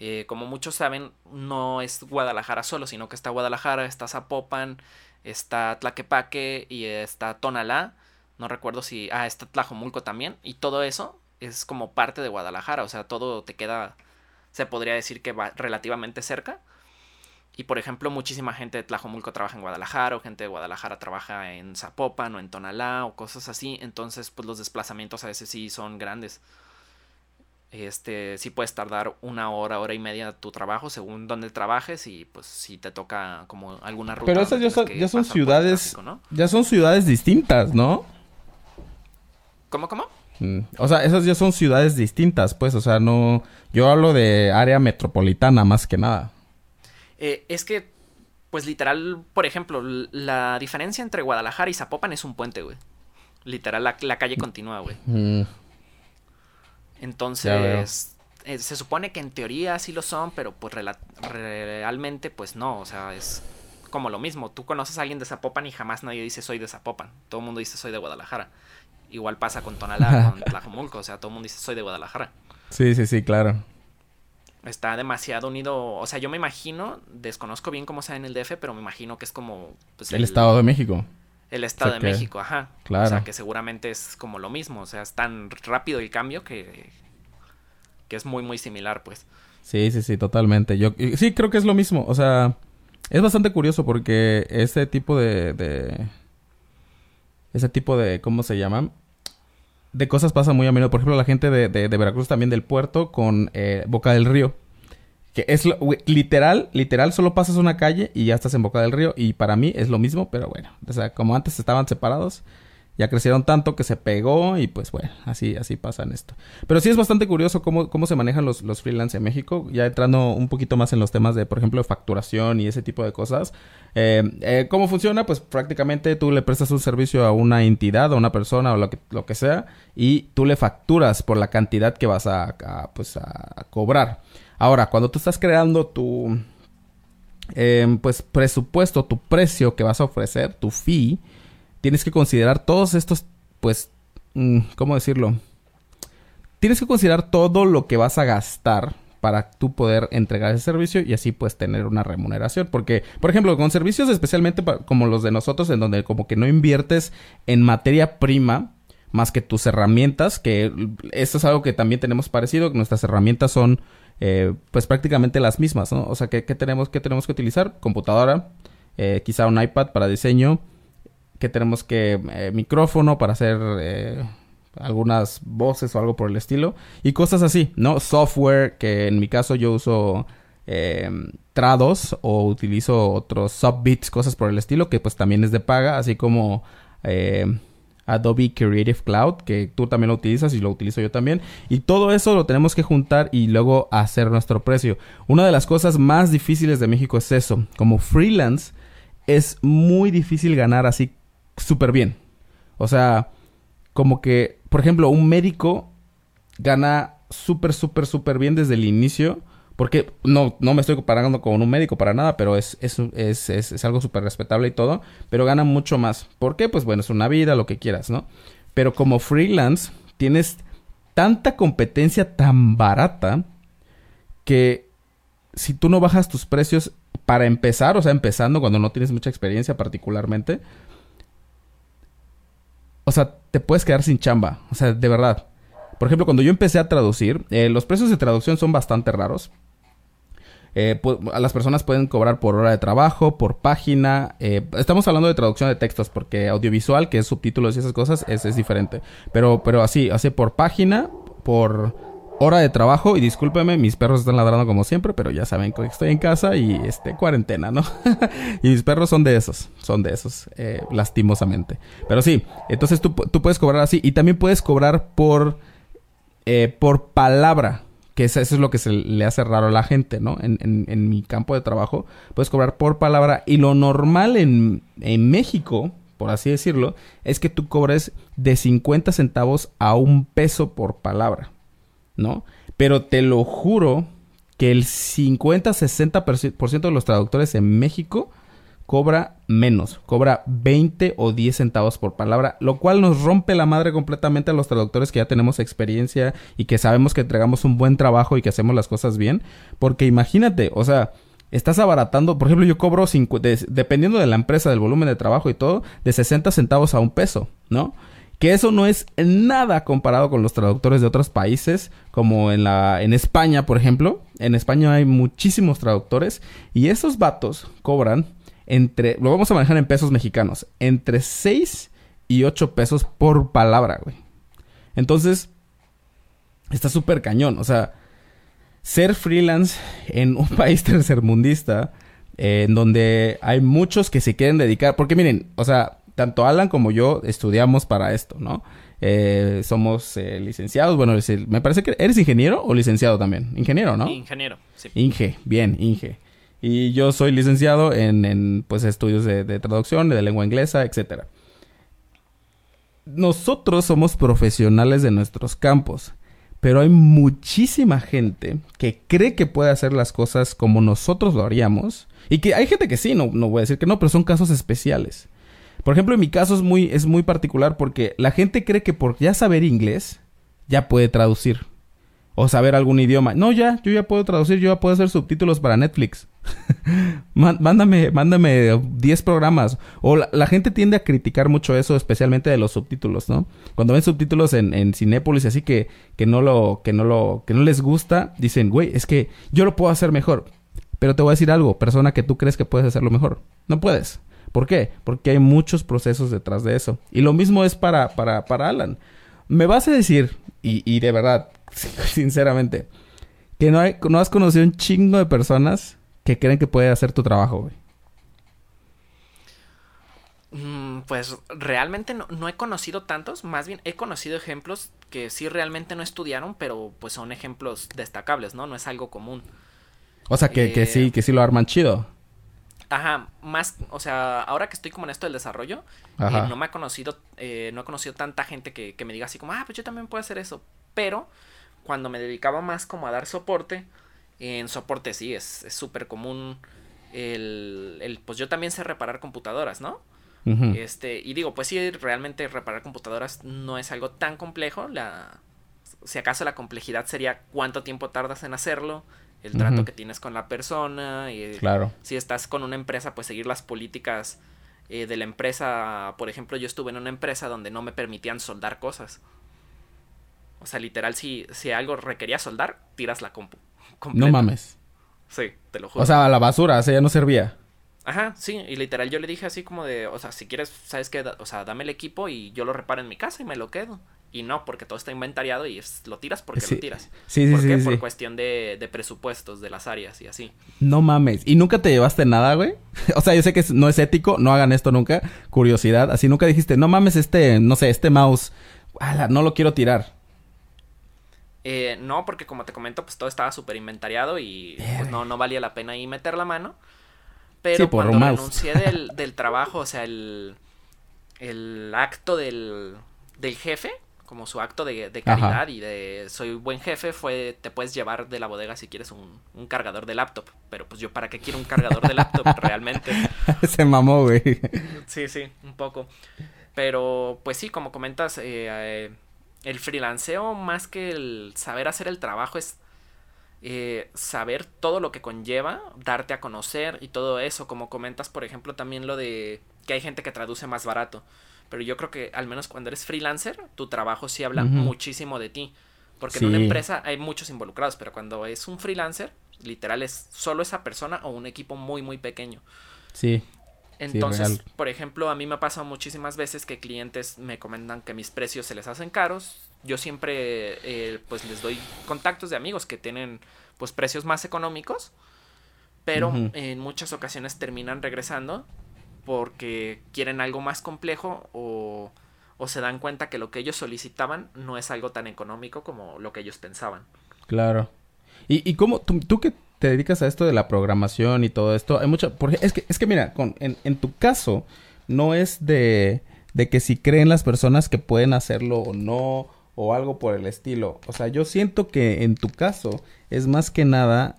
B: eh, como muchos saben, no es Guadalajara solo, sino que está Guadalajara, está Zapopan, está Tlaquepaque y está Tonalá. No recuerdo si. Ah, está Tlajomulco también. Y todo eso es como parte de Guadalajara. O sea, todo te queda. Se podría decir que va relativamente cerca. Y por ejemplo, muchísima gente de Tlajomulco trabaja en Guadalajara, o gente de Guadalajara trabaja en Zapopan o en Tonalá o cosas así. Entonces, pues los desplazamientos a veces sí son grandes. Este, sí puedes tardar una hora, hora y media tu trabajo según donde trabajes y pues si te toca como alguna ruta.
A: Pero esas ya son, ya son ciudades...
B: tráfico, ¿no?
A: Ya son ciudades distintas, ¿no?
B: ¿Cómo, cómo?
A: Mm, O sea, esas ya son ciudades distintas, pues. O sea, no... Yo hablo de área metropolitana más que nada.
B: Eh, es que, pues literal, por ejemplo, la diferencia entre Guadalajara y Zapopan es un puente, güey. Literal, la, la calle continúa, güey.
A: Mm,
B: Entonces, eh, se supone que en teoría sí lo son, pero pues realmente pues no, o sea, es como lo mismo. Tú conoces a alguien de Zapopan y jamás nadie dice soy de Zapopan. Todo el mundo dice soy de Guadalajara. Igual pasa con Tonalá, con Tlajomulco, o sea, todo el mundo dice soy de Guadalajara.
A: Sí, sí, sí, claro.
B: Está demasiado unido, o sea, yo me imagino, desconozco bien cómo sea en el DF, pero me imagino que es como pues,
A: El Estado de México.
B: el Estado
A: O sea
B: de
A: que-
B: México, ajá.
A: claro.
B: O sea, que seguramente es como lo mismo. O sea, es tan rápido el cambio que, que es muy, muy similar, pues.
A: Sí, sí, sí, totalmente. Yo sí creo que es lo mismo. O sea, es bastante curioso porque ese tipo de, de ese tipo de ¿cómo se llaman? De cosas pasa muy a menudo. Por ejemplo, la gente de, de- Veracruz también del puerto con eh, Boca del Río. Que es lo- literal, literal, solo pasas una calle y ya estás en Boca del Río. Y para mí es lo mismo, pero bueno. O sea, como antes estaban separados, ya crecieron tanto que se pegó y pues bueno, así, así pasa en esto. Pero sí es bastante curioso cómo, cómo se manejan los, los freelance en México. Ya entrando un poquito más en los temas de, por ejemplo, facturación y ese tipo de cosas. Eh, eh, ¿Cómo funciona? Pues prácticamente tú le prestas un servicio a una entidad, a una persona o lo que, lo que sea, y tú le facturas por la cantidad que vas a, a, pues, a cobrar. Ahora, cuando tú estás creando tu em, pues presupuesto, tu precio que vas a ofrecer, tu fee, tienes que considerar todos estos, pues, mm, ¿cómo decirlo? Tienes que considerar todo lo que vas a gastar para tú poder entregar ese servicio y así pues tener una remuneración. Porque, por ejemplo, con servicios especialmente como los de nosotros, en donde como que no inviertes en materia prima más que tus herramientas, que esto es algo que también tenemos parecido, que nuestras herramientas son eh, pues prácticamente las mismas, ¿no? O sea, ¿qué, tenemos, qué tenemos que utilizar? Computadora, eh, quizá un iPad para diseño, que tenemos que eh, micrófono para hacer algunas voces o algo por el estilo y cosas así, ¿no? Software que en mi caso yo uso Trados o utilizo otros Subbits, cosas por el estilo que pues también es de paga, así como Adobe Creative Cloud, que tú también lo utilizas y lo utilizo yo también. Y todo eso lo tenemos que juntar y luego hacer nuestro precio. Una de las cosas más difíciles de México es eso. Como freelance es muy difícil ganar así súper bien. O sea, como que, por ejemplo, un médico gana súper, súper, súper bien desde el inicio porque no, no me estoy comparando con un médico para nada, pero es, es, es, es algo súper respetable y todo. Pero gana mucho más. ¿Por qué? Pues bueno, es una vida, lo que quieras, ¿no? Pero como freelance tienes tanta competencia tan barata que si tú no bajas tus precios para empezar, o sea, empezando cuando no tienes mucha experiencia particularmente, o sea, te puedes quedar sin chamba, o sea, de verdad. Por ejemplo, cuando yo empecé a traducir, eh, los precios de traducción son bastante raros. Eh, las personas pueden cobrar por hora de trabajo, por página. Eh, estamos hablando de traducción de textos porque audiovisual, que es subtítulos y esas cosas, es, es diferente. Pero, pero así, así por página, por hora de trabajo. Y discúlpeme, mis perros están ladrando como siempre, pero ya saben que estoy en casa y este, cuarentena, ¿no? y mis perros son de esos, son de esos, eh, lastimosamente. Pero sí, entonces tú, tú, puedes cobrar así y también puedes cobrar por, por palabra que eso, es lo que se le hace raro a la gente, ¿no? En, en, mi campo de trabajo, puedes cobrar por palabra y lo normal en, en México, por así decirlo, es que tú cobres de 50 centavos a un peso por palabra, ¿no? Pero te lo juro que el 50-60% de los traductores en México cobra menos, cobra 20 o 10 centavos por palabra, lo cual nos rompe la madre completamente a los traductores que ya tenemos experiencia y que sabemos que entregamos un buen trabajo y que hacemos las cosas bien, porque imagínate, o sea, estás abaratando, por ejemplo, yo cobro, dependiendo de la empresa, del volumen de trabajo y todo, de 60 centavos a un peso, ¿no? Que eso no es nada comparado con los traductores de otros países, como en la en España, por ejemplo. En España hay muchísimos traductores y esos vatos cobran entre, lo vamos a manejar en pesos mexicanos, entre 6 y 8 pesos por palabra, güey. Entonces, está súper cañón. O sea, ser freelance en un país tercermundista, eh, en donde hay muchos que se quieren dedicar, porque miren, o sea, tanto Alan como yo estudiamos para esto, ¿no? Eh, somos eh, licenciados, bueno, me parece que eres ingeniero o licenciado también. Ingeniero, ¿no?
B: Ingeniero, sí.
A: Inge, bien, Inge. Y yo soy licenciado en, en pues, estudios de, de, traducción, de lengua inglesa, etc. Nosotros somos profesionales de nuestros campos, pero hay muchísima gente que cree que puede hacer las cosas como nosotros lo haríamos. Y que hay gente que sí, no, no voy a decir que no, pero son casos especiales. Por ejemplo, en mi caso es muy, es muy particular porque la gente cree que por ya saber inglés ya puede traducir o saber algún idioma. No, ya, yo ya puedo traducir, yo ya puedo hacer subtítulos para Netflix. mándame, mándame 10 programas. O la, gente tiende a criticar mucho eso, especialmente de los subtítulos, ¿no? Cuando ven subtítulos en, en Cinépolis, así que, que no lo, que no lo, que no les gusta, dicen, güey, es que yo lo puedo hacer mejor. Pero te voy a decir algo, persona que tú crees que puedes hacerlo mejor. No puedes. ¿Por qué? Porque hay muchos procesos detrás de eso. Y lo mismo es para, para, para Alan. Me vas a decir, y, y de verdad, sinceramente, que no, hay, no has conocido un chingo de personas que creen que puede hacer tu trabajo, güey.
B: Mm, pues realmente no, he conocido tantos, más bien he conocido ejemplos que sí realmente no estudiaron, pero pues son ejemplos destacables, ¿no? No es algo común.
A: O sea, que, que sí, eh, que sí lo arman chido.
B: Ajá, más, o sea, ahora que estoy como en esto del desarrollo, eh, no me ha conocido, eh, no he conocido tanta gente que, que, me diga así como, ah, pues yo también puedo hacer eso. Pero cuando me dedicaba más como a dar soporte, en soporte sí, es súper común el, el, pues yo también sé reparar computadoras, ¿no? Este, y digo, pues sí, realmente reparar computadoras no es algo tan complejo, la, si acaso la complejidad sería cuánto tiempo tardas en hacerlo, el trato que tienes con la persona, y
A: Claro.
B: si estás con una empresa, pues seguir las políticas eh, de la empresa. Por ejemplo, yo estuve en una empresa donde no me permitían soldar cosas. O sea, literal, si, si algo requería soldar, tiras la compu.
A: No mames.
B: Sí, te lo juro.
A: O sea, a la basura, o sea, ya no servía.
B: Ajá, sí, y literal yo le dije así como de, o sea, si quieres, ¿sabes qué? O sea, dame el equipo y yo lo reparo en mi casa y me lo quedo. Y no, porque todo está inventariado y es- lo tiras porque
A: Sí.
B: lo tiras.
A: Sí, sí,
B: ¿Por
A: sí,
B: qué?
A: sí.
B: Por cuestión de, de presupuestos de las áreas y así.
A: No mames. ¿Y nunca te llevaste nada, güey? O sea, yo sé que no es ético, no hagan esto nunca. Curiosidad. Así nunca dijiste, no mames, este, no sé, este mouse, ala, no lo quiero tirar.
B: Eh, no, porque como te comento, pues todo estaba súper inventariado y pues, no, no valía la pena ahí meter la mano. Pero
A: Sí, por
B: cuando renuncié del, del trabajo, o sea, el, el acto del, del jefe, como su acto de, de caridad y de soy buen jefe, fue te puedes llevar de la bodega si quieres un, un cargador de laptop. Pero pues yo, ¿para qué quiero un cargador de laptop realmente?
A: Se mamó, güey.
B: Sí, sí, un poco. Pero, pues sí, como comentas, eh, eh, el freelanceo, más que el saber hacer el trabajo, es eh, saber todo lo que conlleva, darte a conocer y todo eso. Como comentas, por ejemplo, también lo de que hay gente que traduce más barato. Pero yo creo que al menos cuando eres freelancer, tu trabajo sí habla muchísimo de ti. Porque en una empresa hay muchos involucrados, pero cuando es un freelancer, literal es solo esa persona o un equipo muy, muy pequeño.
A: Sí.
B: Entonces, por ejemplo, a mí me ha pasado muchísimas veces que clientes me comentan que mis precios se les hacen caros. Yo siempre, eh, pues, les doy contactos de amigos que tienen, pues, precios más económicos. Pero en muchas ocasiones terminan regresando porque quieren algo más complejo o, o se dan cuenta que lo que ellos solicitaban no es algo tan económico como lo que ellos pensaban.
A: Claro. ¿Y, y cómo, tú, tú que te dedicas a esto de la programación y todo esto, hay mucha, porque es que, es que mira, con, en, en tu caso, no es de, de que si creen las personas que pueden hacerlo o no, o algo por el estilo. O sea, yo siento que en tu caso es más que nada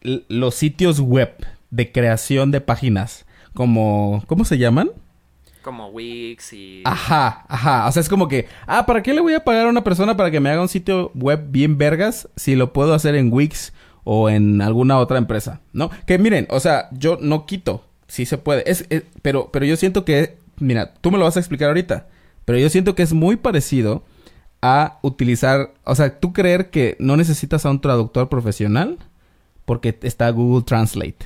A: los sitios web de creación de páginas, como, ¿cómo se llaman?
B: Como Wix y...
A: Ajá, ajá. O sea, es como que, ah, ¿para qué le voy a pagar a una persona para que me haga un sitio web bien vergas si lo puedo hacer en Wix o en alguna otra empresa? ¿No? Que miren, o sea, yo no quito, sí se puede. Es, es- pero, pero yo siento que, mira, tú me lo vas a explicar ahorita, pero yo siento que es muy parecido a utilizar, o sea, tú creer que no necesitas a un traductor profesional porque está Google Translate.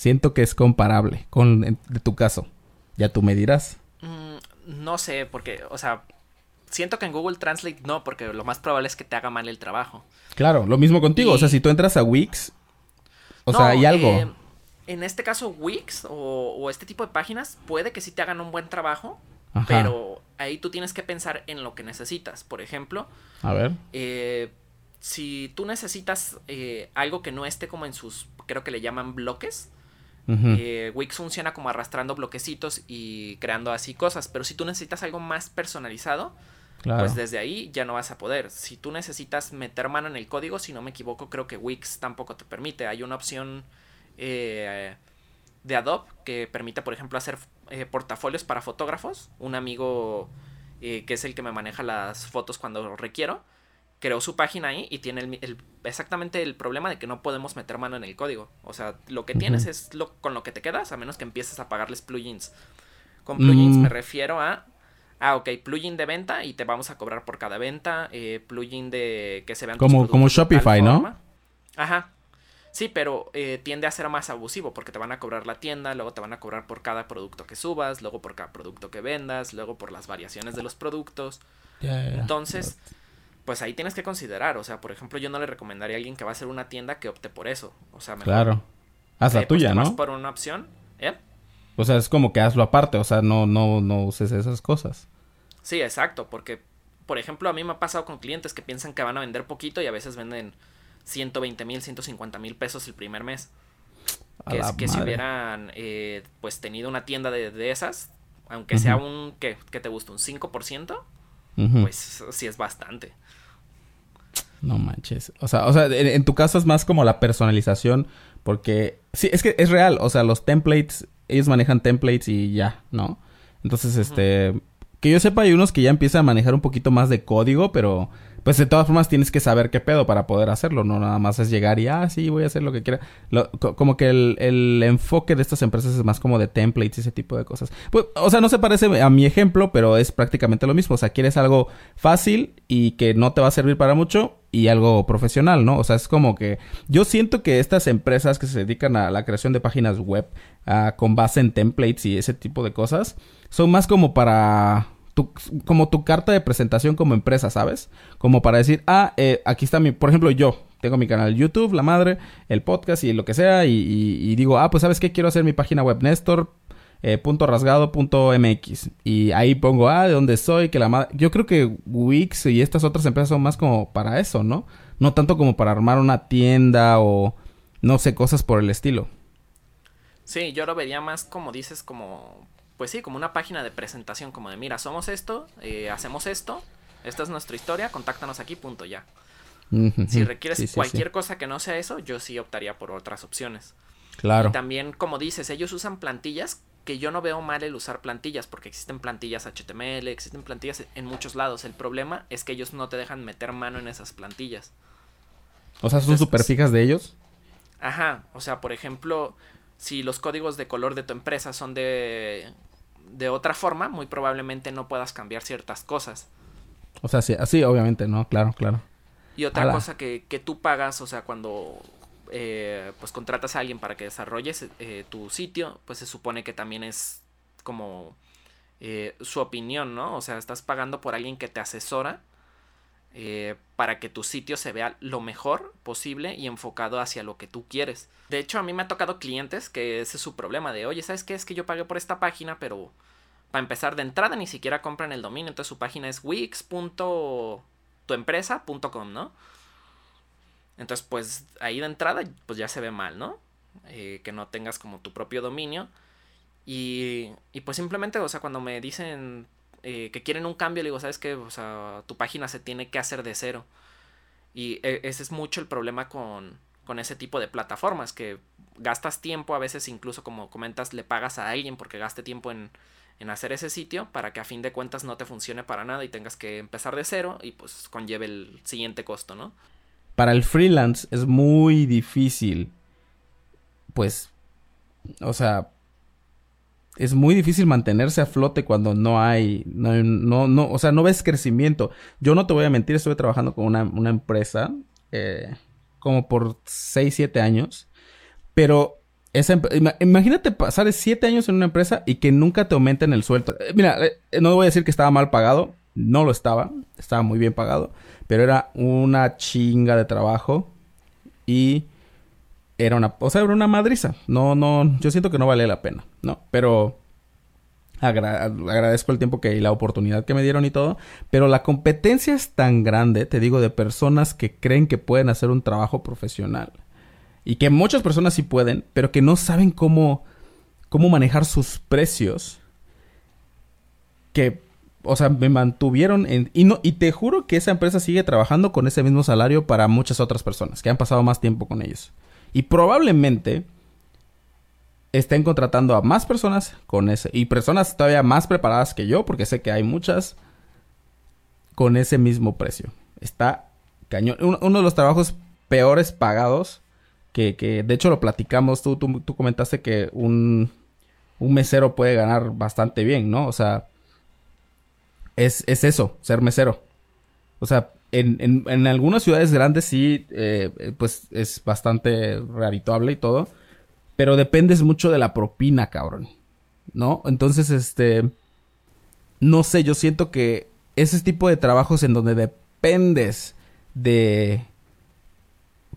A: Siento que es comparable con en- de tu caso. Ya tú me dirás.
B: Mm, no sé, porque, o sea, siento que en Google Translate no, porque lo más probable es que te haga mal el trabajo.
A: Claro, lo mismo contigo. O sea, si tú entras a Wix, o
B: No,
A: sea, hay algo.
B: eh, en este caso, Wix o, o este tipo de páginas puede que sí te hagan un buen trabajo,
A: Ajá.
B: pero ahí tú tienes que pensar en lo que necesitas. Por ejemplo,
A: A ver.
B: eh, si tú necesitas eh, algo que no esté como en sus, creo que le llaman bloques, Eh, Wix funciona como arrastrando bloquecitos y creando así cosas, pero si tú necesitas algo más personalizado,
A: claro.
B: pues desde ahí ya no vas a poder. Si tú necesitas meter mano en el código, si no me equivoco, creo que Wix tampoco te permite. Hay una opción eh, de Adobe que permite, por ejemplo, hacer eh, portafolios para fotógrafos. Un amigo que es el que me maneja las fotos cuando requiero, creó su página ahí y tiene el exactamente el problema de que no podemos meter mano en el código. O sea, lo que tienes es lo, con lo que te quedas, a menos que empieces a pagarles plugins. Con plugins
A: Mm.
B: me refiero a Ah, ok, plugin de venta y te vamos a cobrar por cada venta. eh, plugin de que se vean tus
A: Como- como Shopify, ¿no?
B: forma. Ajá. Sí, pero eh, tiende a ser más abusivo porque te van a cobrar la tienda, luego te van a cobrar por cada producto que subas, luego por cada producto que vendas, luego por las variaciones de los productos. Entonces, pues ahí tienes que considerar. O sea, por ejemplo, yo no le recomendaría a alguien que va a hacer una tienda que opte por eso. O sea, mejor.
A: Claro. Haz la
B: eh, pues,
A: tuya,
B: vas
A: ¿no?
B: por una opción. ¿eh?
A: O sea, es como que hazlo aparte. O sea, no, no, no uses esas cosas.
B: Sí, exacto, porque, por ejemplo, a mí me ha pasado con clientes que piensan que van a vender poquito y a veces venden 120 mil, 150 mil pesos el primer mes.
A: A
B: Que, es- que si hubieran, eh, pues, tenido una tienda de, de esas, aunque sea un, ¿qué, qué te gusta? ¿Un 5%?
A: Ujú.
B: Pues sí es bastante.
A: No manches. O sea, o sea, en, en tu caso es más como la personalización. Porque. Sí, es que es real. O sea, los templates. Ellos manejan templates y ya, ¿no? Entonces, este. que yo sepa hay unos que ya empiezan a manejar un poquito más de código, pero pues de todas formas tienes que saber qué pedo para poder hacerlo, no nada más es llegar y, ah, sí, voy a hacer lo que quiera. como que el, el, enfoque de estas empresas es más como de templates y ese tipo de cosas. Pues, o sea, no se parece a mi ejemplo, pero es prácticamente lo mismo. O sea, quieres algo fácil y que no te va a servir para mucho y algo profesional, ¿no? O sea, es como que yo siento que estas empresas que se dedican a la creación de páginas web ah, con base en templates y ese tipo de cosas son más como para como tu carta de presentación como empresa, ¿sabes? Como para decir, ah, eh, aquí está mi, por ejemplo, yo tengo mi canal YouTube, la madre, el podcast y lo que sea, y, digo, ah, pues sabes qué, quiero hacer mi página web, Nestor. Eh, punto rasgado punto mx y ahí pongo ah de dónde soy que la madre yo creo que Wix y estas otras empresas son más como para eso no no tanto como para armar una tienda o no sé cosas por el estilo
B: sí yo lo vería más como dices como pues sí, como una página de presentación, como de, mira, somos esto, eh, hacemos esto, esta es nuestra historia, contáctanos aquí, punto, ya. si requieres cualquier cosa que no sea eso, yo sí optaría por otras opciones. Claro. Y también, como dices, ellos usan plantillas que yo no veo mal el usar plantillas, porque existen plantillas HTML, existen plantillas en muchos lados. El problema es que ellos no te dejan meter mano en esas plantillas.
A: O sea, ¿son súper fijas de ellos?
B: Ajá, o sea, por ejemplo, si los códigos de color de tu empresa son de de otra forma, muy probablemente no puedas cambiar ciertas cosas.
A: O sea, sí, así obviamente, ¿no? Claro, claro.
B: Y otra cosa que, que, tú pagas, o sea, cuando eh, pues contratas a alguien para que desarrolles eh, tu sitio, pues se supone que también es como eh, su opinión, ¿no? O sea, estás pagando por alguien que te asesora para que tu sitio se vea lo mejor posible y enfocado hacia lo que tú quieres. De hecho, a mí me ha tocado clientes que ese es su problema de, oye, ¿sabes qué? Es que yo pagué por esta página, pero para empezar de entrada ni siquiera compran el dominio, entonces su página es wix.tuempresa.com, ¿no? Entonces, pues ahí de entrada, pues ya se ve mal, ¿no? Eh, que no tengas como tu propio dominio. Y, y pues simplemente, o sea, cuando me dicen, eh, que quieren un cambio, le digo, ¿sabes qué? O sea, tu página se tiene que hacer de cero. Y e, ese es mucho el problema con, con ese tipo de plataformas, que gastas tiempo, a veces incluso como comentas, le pagas a alguien porque gaste tiempo en, en hacer ese sitio para que a fin de cuentas no te funcione para nada y tengas que empezar de cero y pues conlleve el siguiente costo, ¿no?
A: Para el freelance es muy difícil, pues, o sea, es muy difícil mantenerse a flote cuando no hay, no, no, o sea, no ves crecimiento. Yo no te voy a mentir, estuve trabajando con una, una empresa eh, como por 6, 7 años, pero esa, imagínate pasar 7 años en una empresa y que nunca te aumenten el sueldo. Eh, mira, eh, no voy a decir que estaba mal pagado, no lo estaba, estaba muy bien pagado, pero era una chinga de trabajo y era una, o sea, era una madriza. No, no, yo siento que no vale la pena, ¿no? Pero agradezco el tiempo que y la oportunidad que me dieron y todo, pero la competencia es tan grande, te digo, de personas que creen que pueden hacer un trabajo profesional y que muchas personas sí pueden, pero que no saben cómo cómo manejar sus precios que o sea, me mantuvieron en y no y te juro que esa empresa sigue trabajando con ese mismo salario para muchas otras personas que han pasado más tiempo con ellos. Y probablemente estén contratando a más personas con ese. Y personas todavía más preparadas que yo, porque sé que hay muchas con ese mismo precio. Está cañón. Uno, de los trabajos peores pagados, que, que de hecho lo platicamos, tú, tú, tú comentaste que un, un, mesero puede ganar bastante bien, ¿no? O sea, es, es eso, ser mesero. O sea, en, en, algunas ciudades grandes sí, eh, pues es bastante rehabituable y todo. Pero dependes mucho de la propina, cabrón. ¿No? Entonces, este. No sé, yo siento que ese tipo de trabajos en donde dependes de.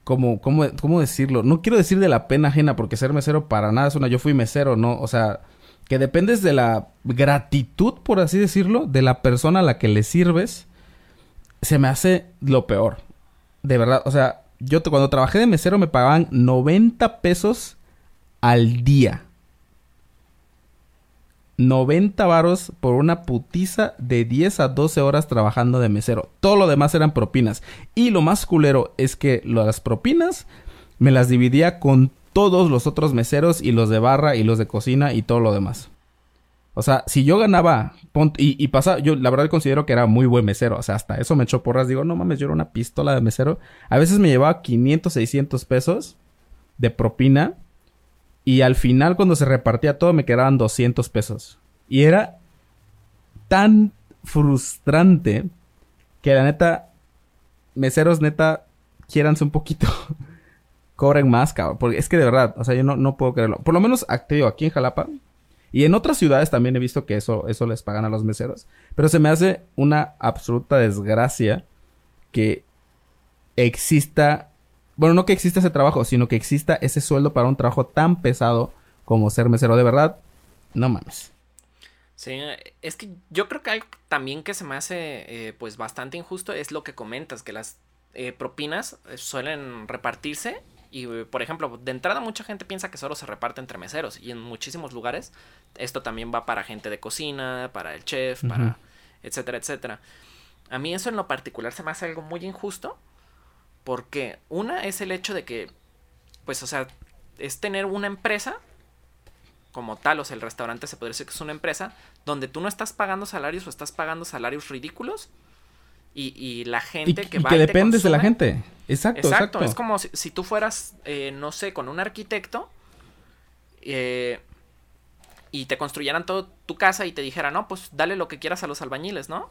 A: ¿Cómo, cómo, cómo decirlo? No quiero decir de la pena ajena, porque ser mesero para nada es una. Yo fui mesero, ¿no? O sea, que dependes de la gratitud, por así decirlo, de la persona a la que le sirves se me hace lo peor. De verdad, o sea, yo cuando trabajé de mesero me pagaban 90 pesos al día. 90 varos por una putiza de 10 a 12 horas trabajando de mesero. Todo lo demás eran propinas. Y lo más culero es que las propinas me las dividía con todos los otros meseros y los de barra y los de cocina y todo lo demás. O sea, si yo ganaba y, y pasa, yo la verdad considero que era muy buen mesero. O sea, hasta eso me echó porras. Digo, no mames, yo era una pistola de mesero. A veces me llevaba 500, 600 pesos de propina. Y al final, cuando se repartía todo, me quedaban 200 pesos. Y era tan frustrante que la neta, meseros neta, quiéranse un poquito. Cobren más, cabrón. Porque es que de verdad, o sea, yo no, no puedo creerlo. Por lo menos, activo aquí en Jalapa, y en otras ciudades también he visto que eso, eso les pagan a los meseros. Pero se me hace una absoluta desgracia que exista, bueno, no que exista ese trabajo, sino que exista ese sueldo para un trabajo tan pesado como ser mesero. De verdad, no mames.
B: Sí, es que yo creo que algo también que se me hace eh, pues bastante injusto es lo que comentas, que las eh, propinas suelen repartirse y, por ejemplo, de entrada mucha gente piensa que solo se reparte entre meseros y en muchísimos lugares esto también va para gente de cocina, para el chef, para etcétera, etcétera. A mí eso en lo particular se me hace algo muy injusto porque una es el hecho de que, pues, o sea, es tener una empresa como tal, o sea, el restaurante se podría decir que es una empresa donde tú no estás pagando salarios o estás pagando salarios ridículos y, la gente que
A: va y que dependes de la gente. Exacto, exacto.
B: Es como si, tú fueras, eh, no sé, con un arquitecto eh, y te construyeran toda tu casa y te dijeran, no, pues dale lo que quieras a los albañiles, ¿no?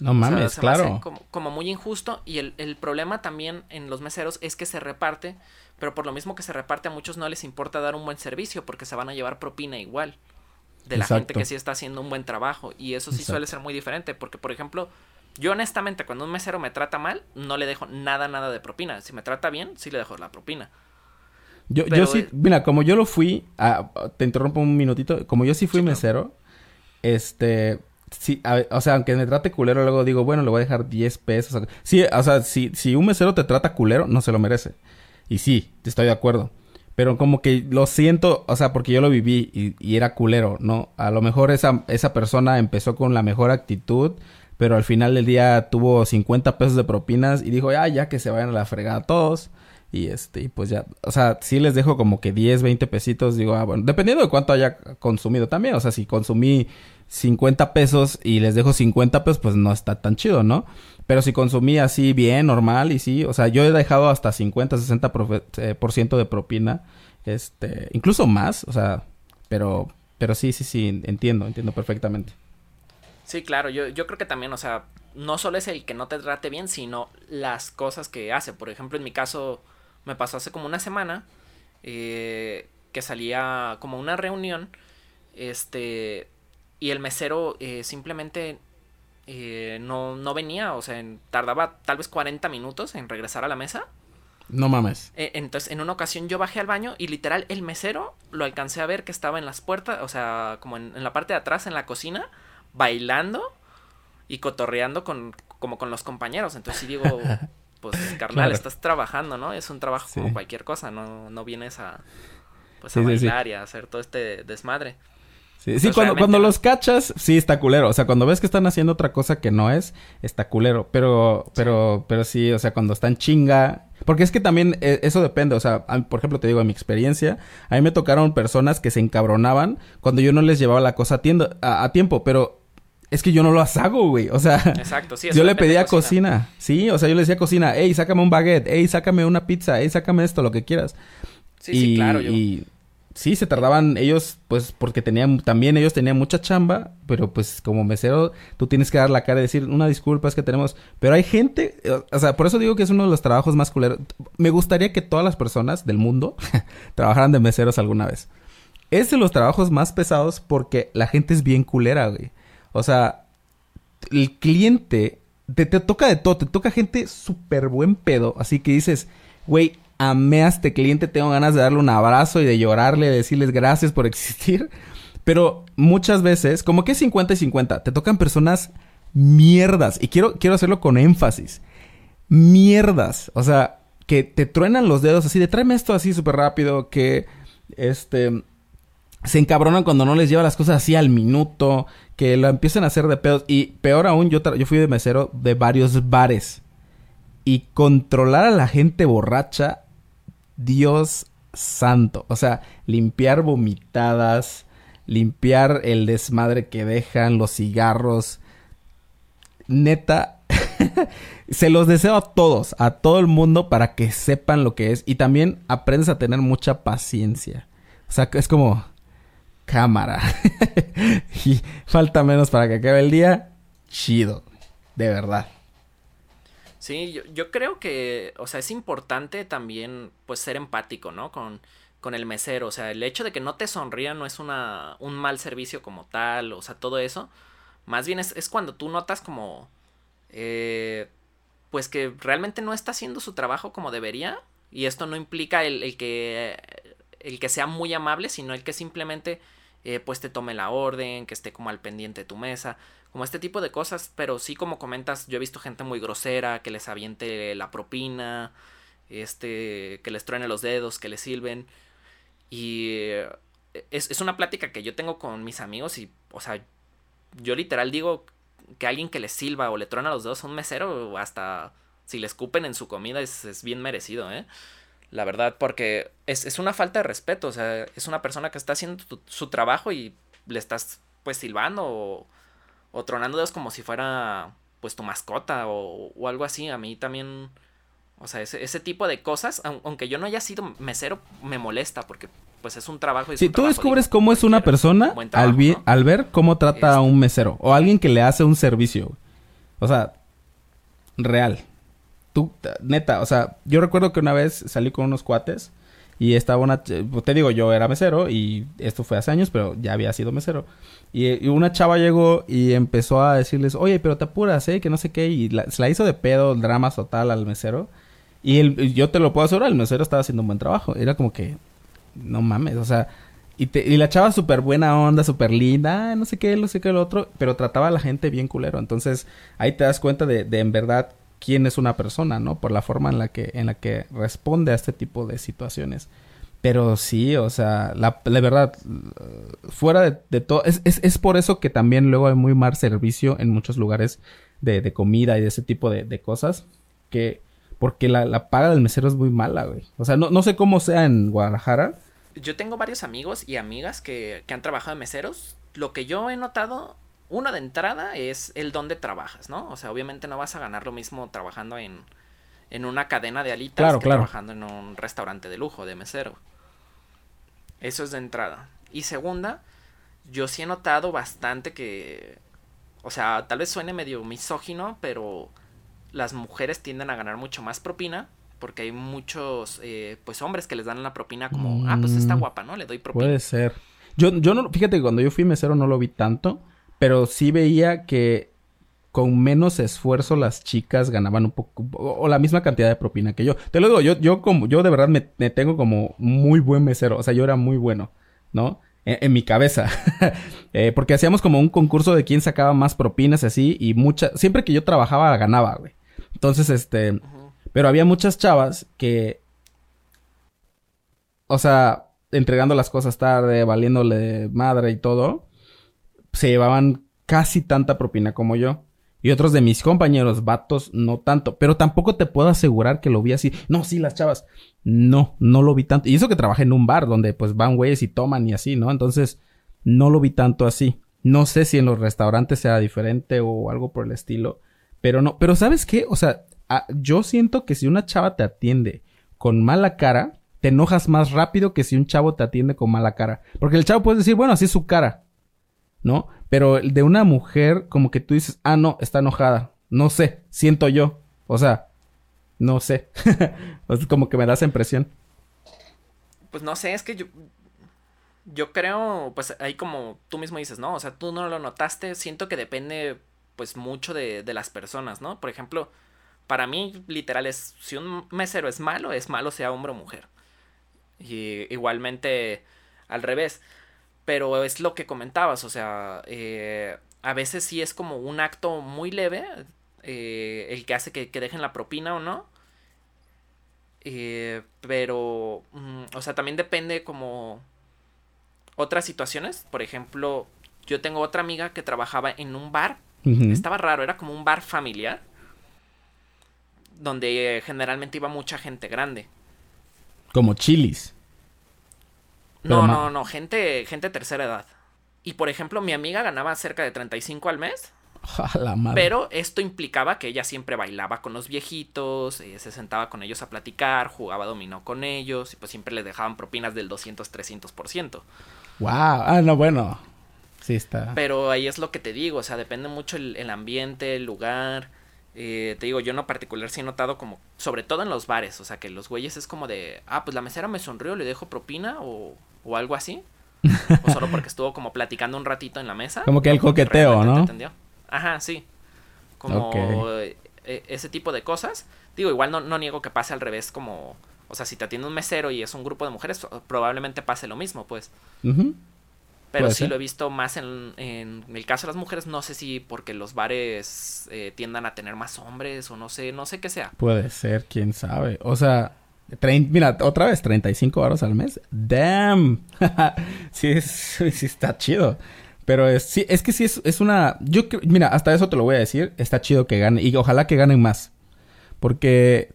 A: No mames, claro.
B: Como, muy injusto. Y el, el, problema también en los meseros es que se reparte, pero por lo mismo que se reparte a muchos no les importa dar un buen servicio porque se van a llevar propina igual de la gente que sí está haciendo un buen trabajo. Y eso sí suele ser muy diferente porque, por ejemplo, yo honestamente, cuando un mesero me trata mal, no le dejo nada, nada de propina. Si me trata bien, sí le dejo la propina.
A: Yo, yo sí, eh, mira, como yo lo fui, te interrumpo un minutito, como yo sí fui mesero, este, sí, o sea, aunque me trate culero, luego digo, bueno, le voy a dejar 10 pesos. Sí, o sea, si, si un mesero te trata culero, no se lo merece. Y sí, estoy de acuerdo. Pero como que lo siento, o sea, porque yo lo viví y, y era culero, ¿no? A lo mejor esa, esa persona empezó con la mejor actitud pero al final del día tuvo 50 pesos de propinas y dijo, ah, ya que se vayan a la fregada todos. Y este, y pues ya, o sea, sí les dejo como que 10, 20 pesitos, digo, ah, bueno, dependiendo de cuánto haya consumido también, o sea, si consumí 50 pesos y les dejo 50 pesos, pues no está tan chido, ¿no? Pero si consumí así bien, normal, y sí, o sea, yo he dejado hasta 50, 60 eh, por ciento de propina, este, incluso más, o sea, pero, pero sí, sí, sí, entiendo, entiendo perfectamente.
B: Sí, claro, yo, yo creo que también, o sea, no solo es el que no te trate bien, sino las cosas que hace. Por ejemplo, en mi caso, me pasó hace como una semana eh, que salía como una reunión, este, y el mesero eh, simplemente eh, no, no venía, o sea, tardaba tal vez 40 minutos en regresar a la mesa.
A: No mames.
B: entonces, en una ocasión yo bajé al baño y literal el mesero lo alcancé a ver que estaba en las puertas, o sea, como en la parte de atrás, en la cocina bailando y cotorreando con, como con los compañeros. Entonces sí digo, pues carnal, estás trabajando, ¿no? Es un trabajo como cualquier cosa, no, no vienes a, pues, a bailar y a hacer todo este desmadre.
A: Sí, sí cuando, cuando los cachas, sí está culero. O sea, cuando ves que están haciendo otra cosa que no es, está culero. Pero, pero, pero sí, o sea, cuando están chinga. Porque es que también eh, eso depende. O sea, por ejemplo, te digo, en mi experiencia, a mí me tocaron personas que se encabronaban cuando yo no les llevaba la cosa a, a tiempo. Pero es que yo no lo hago, güey. O sea,
B: Exacto, sí,
A: yo le pedía cocina. Sí, o sea, yo le decía cocina, hey, sácame un baguette, hey, sácame una pizza, hey, sácame esto, lo que quieras. Sí, sí, claro. Y sí, se tardaban ellos, pues, porque tenían, también ellos tenían mucha chamba, pero pues como mesero, tú tienes que dar la cara y decir, una disculpa, es que tenemos. Pero hay gente, o sea, por eso digo que es uno de los trabajos más culeros. Me gustaría que todas las personas del mundo trabajaran de meseros alguna vez. Es de los trabajos más pesados porque la gente es bien culera, güey. O sea, el cliente te, toca de todo, te toca gente súper buen pedo. Así que dices, güey, amé a este cliente, tengo ganas de darle un abrazo y de llorarle, de decirles gracias por existir. Pero muchas veces, como que es 50 y 50, te tocan personas mierdas. Y quiero, quiero hacerlo con énfasis. Mierdas. O sea, que te truenan los dedos así de tráeme esto así súper rápido, que este se encabronan cuando no les lleva las cosas así al minuto, que lo empiecen a hacer de pedos. Y peor aún, yo, yo fui de mesero de varios bares. Y controlar a la gente borracha, Dios santo. O sea, limpiar vomitadas, limpiar el desmadre que dejan, los cigarros. Neta, se los deseo a todos, a todo el mundo para que sepan lo que es y también aprendes a tener mucha paciencia. O sea, es como cámara. y falta menos para que acabe el día. Chido, de verdad.
B: Sí, yo, creo que, o sea, es importante también, pues, ser empático, ¿no? Con, con el mesero, o sea, el hecho de que no te sonría no es una, un mal servicio como tal, o sea, todo eso. Más bien es, es cuando tú notas como, eh, pues que realmente no está haciendo su trabajo como debería. Y esto no implica el, el que, el que sea muy amable, sino el que simplemente, eh, pues, te tome la orden, que esté como al pendiente de tu mesa como este tipo de cosas, pero sí como comentas, yo he visto gente muy grosera, que les aviente la propina, este, que les truene los dedos, que les silben. Y eh, es, es, una plática que yo tengo con mis amigos y, o sea, yo literal digo que alguien que le silba o le truena los dedos a un mesero, hasta si le escupen en su comida, es, es bien merecido, ¿eh? La verdad, porque es, es, una falta de respeto, o sea, es una persona que está haciendo tu, su trabajo y le estás, pues, silbando o o tronando dedos como si fuera pues tu mascota o, o algo así. A mí también, o sea, ese, ese, tipo de cosas, aunque yo no haya sido mesero, me molesta porque pues es un trabajo.
A: Si tú descubres cómo es una persona al, ¿no? al, ver cómo trata este... a un mesero o alguien que le hace un servicio. O sea, real. Neta, o sea, yo recuerdo que una vez salí con unos cuates y estaba una... Te digo, yo era mesero y esto fue hace años, pero ya había sido mesero. Y, y, una chava llegó y empezó a decirles, oye, pero te apuras, ¿eh? Que no sé qué. Y se la hizo de pedo, drama total al mesero. Y el, yo te lo puedo asegurar, el mesero estaba haciendo un buen trabajo. Era como que, no mames, o sea... Y, la chava súper buena onda, súper linda, no sé qué, no sé qué, lo otro. Pero trataba a la gente bien culero. Entonces, ahí te das cuenta de en verdad quién es una persona, ¿no? Por la forma en la que, en la que responde a este tipo de situaciones. Pero sí, o sea, la, la verdad, fuera de, de todo, es, es, es, por eso que también luego hay muy mal servicio en muchos lugares de, de comida y de ese tipo de, de cosas, que porque la, la, paga del mesero es muy mala, güey. O sea, no, no sé cómo sea en Guadalajara.
B: Yo tengo varios amigos y amigas que, que han trabajado en meseros. Lo que yo he notado, una de entrada es el dónde trabajas, ¿no? O sea, obviamente no vas a ganar lo mismo trabajando en, en una cadena de alitas
A: claro,
B: que
A: claro.
B: trabajando en un restaurante de lujo, de mesero. Eso es de entrada. Y segunda, yo sí he notado bastante que, o sea, tal vez suene medio misógino, pero las mujeres tienden a ganar mucho más propina porque hay muchos, eh, pues, hombres que les dan la propina como, mm, ah, pues está guapa, ¿no? Le doy propina.
A: Puede ser. Yo, yo no, fíjate que cuando yo fui mesero no lo vi tanto, pero sí veía que con menos esfuerzo las chicas ganaban un poco o, la misma cantidad de propina que yo. Te lo digo, yo, yo como, yo de verdad me, me tengo como muy buen mesero, o sea, yo era muy bueno, ¿no? En, en mi cabeza. eh, porque hacíamos como un concurso de quién sacaba más propinas así y muchas, siempre que yo trabajaba ganaba, güey. Entonces, este, uh -huh. pero había muchas chavas que, o sea, entregando las cosas tarde, valiéndole madre y todo, se llevaban casi tanta propina como yo. Y otros de mis compañeros, vatos, no tanto. Pero tampoco te puedo asegurar que lo vi así. No, sí, las chavas. No, no lo vi tanto. Y eso que trabajé en un bar donde pues van güeyes y toman y así, ¿no? Entonces, no lo vi tanto así. No sé si en los restaurantes sea diferente o algo por el estilo. Pero no. Pero ¿sabes qué? O sea, a, yo siento que si una chava te atiende con mala cara, te enojas más rápido que si un chavo te atiende con mala cara. Porque el chavo puede decir, bueno, así es su cara. ¿No? Pero de una mujer, como que tú dices, ah, no, está enojada. No sé, siento yo. O sea, no sé. es como que me da esa impresión.
B: Pues no sé, es que yo. Yo creo, pues ahí como tú mismo dices, ¿no? O sea, tú no lo notaste. Siento que depende, pues, mucho de, de las personas, ¿no? Por ejemplo, para mí, literal, es. Si un mesero es malo, es malo sea hombre o mujer. Y igualmente al revés pero es lo que comentabas, o sea, eh, a veces sí es como un acto muy leve eh, el que hace que, que, dejen la propina o no. Eh, pero, mm, o sea, también depende como otras situaciones. Por ejemplo, yo tengo otra amiga que trabajaba en un bar. Uh -huh. Estaba raro, era como un bar familiar. Donde generalmente iba mucha gente grande.
A: Como chilis.
B: No, no, no, gente, gente tercera edad. Y por ejemplo, mi amiga ganaba cerca de 35 al mes.
A: la madre.
B: Pero esto implicaba que ella siempre bailaba con los viejitos, eh, se sentaba con ellos a platicar, jugaba dominó con ellos y pues siempre le dejaban propinas del 200-300%.
A: Wow, ah, no, bueno. Sí está.
B: Pero ahí es lo que te digo, o sea, depende mucho el, el ambiente, el lugar. Eh, te digo, yo en lo particular sí he notado como, sobre todo en los bares, o sea, que los güeyes es como de, ah, pues la mesera me sonrió, le dejo propina o, o algo así. o solo porque estuvo como platicando un ratito en la mesa.
A: Como que el coqueteo, ¿no?
B: Ajá, sí. Como e, ese tipo de cosas. Digo, igual no, no niego que pase al revés como... O sea, si te atiende un mesero y es un grupo de mujeres, probablemente pase lo mismo, pues. Pero sí lo he visto más en, en, el caso de las mujeres, no sé si porque los bares eh, tiendan a tener más hombres o no sé, no sé qué sea.
A: Puede ser, quién sabe. O sea, mira, otra vez, 35 horas al mes. Damn. sí, sí está chido. Pero es, sí, es que sí es, es una... Yo mira, hasta eso te lo voy a decir. Está chido que gane. Y ojalá que ganen más. Porque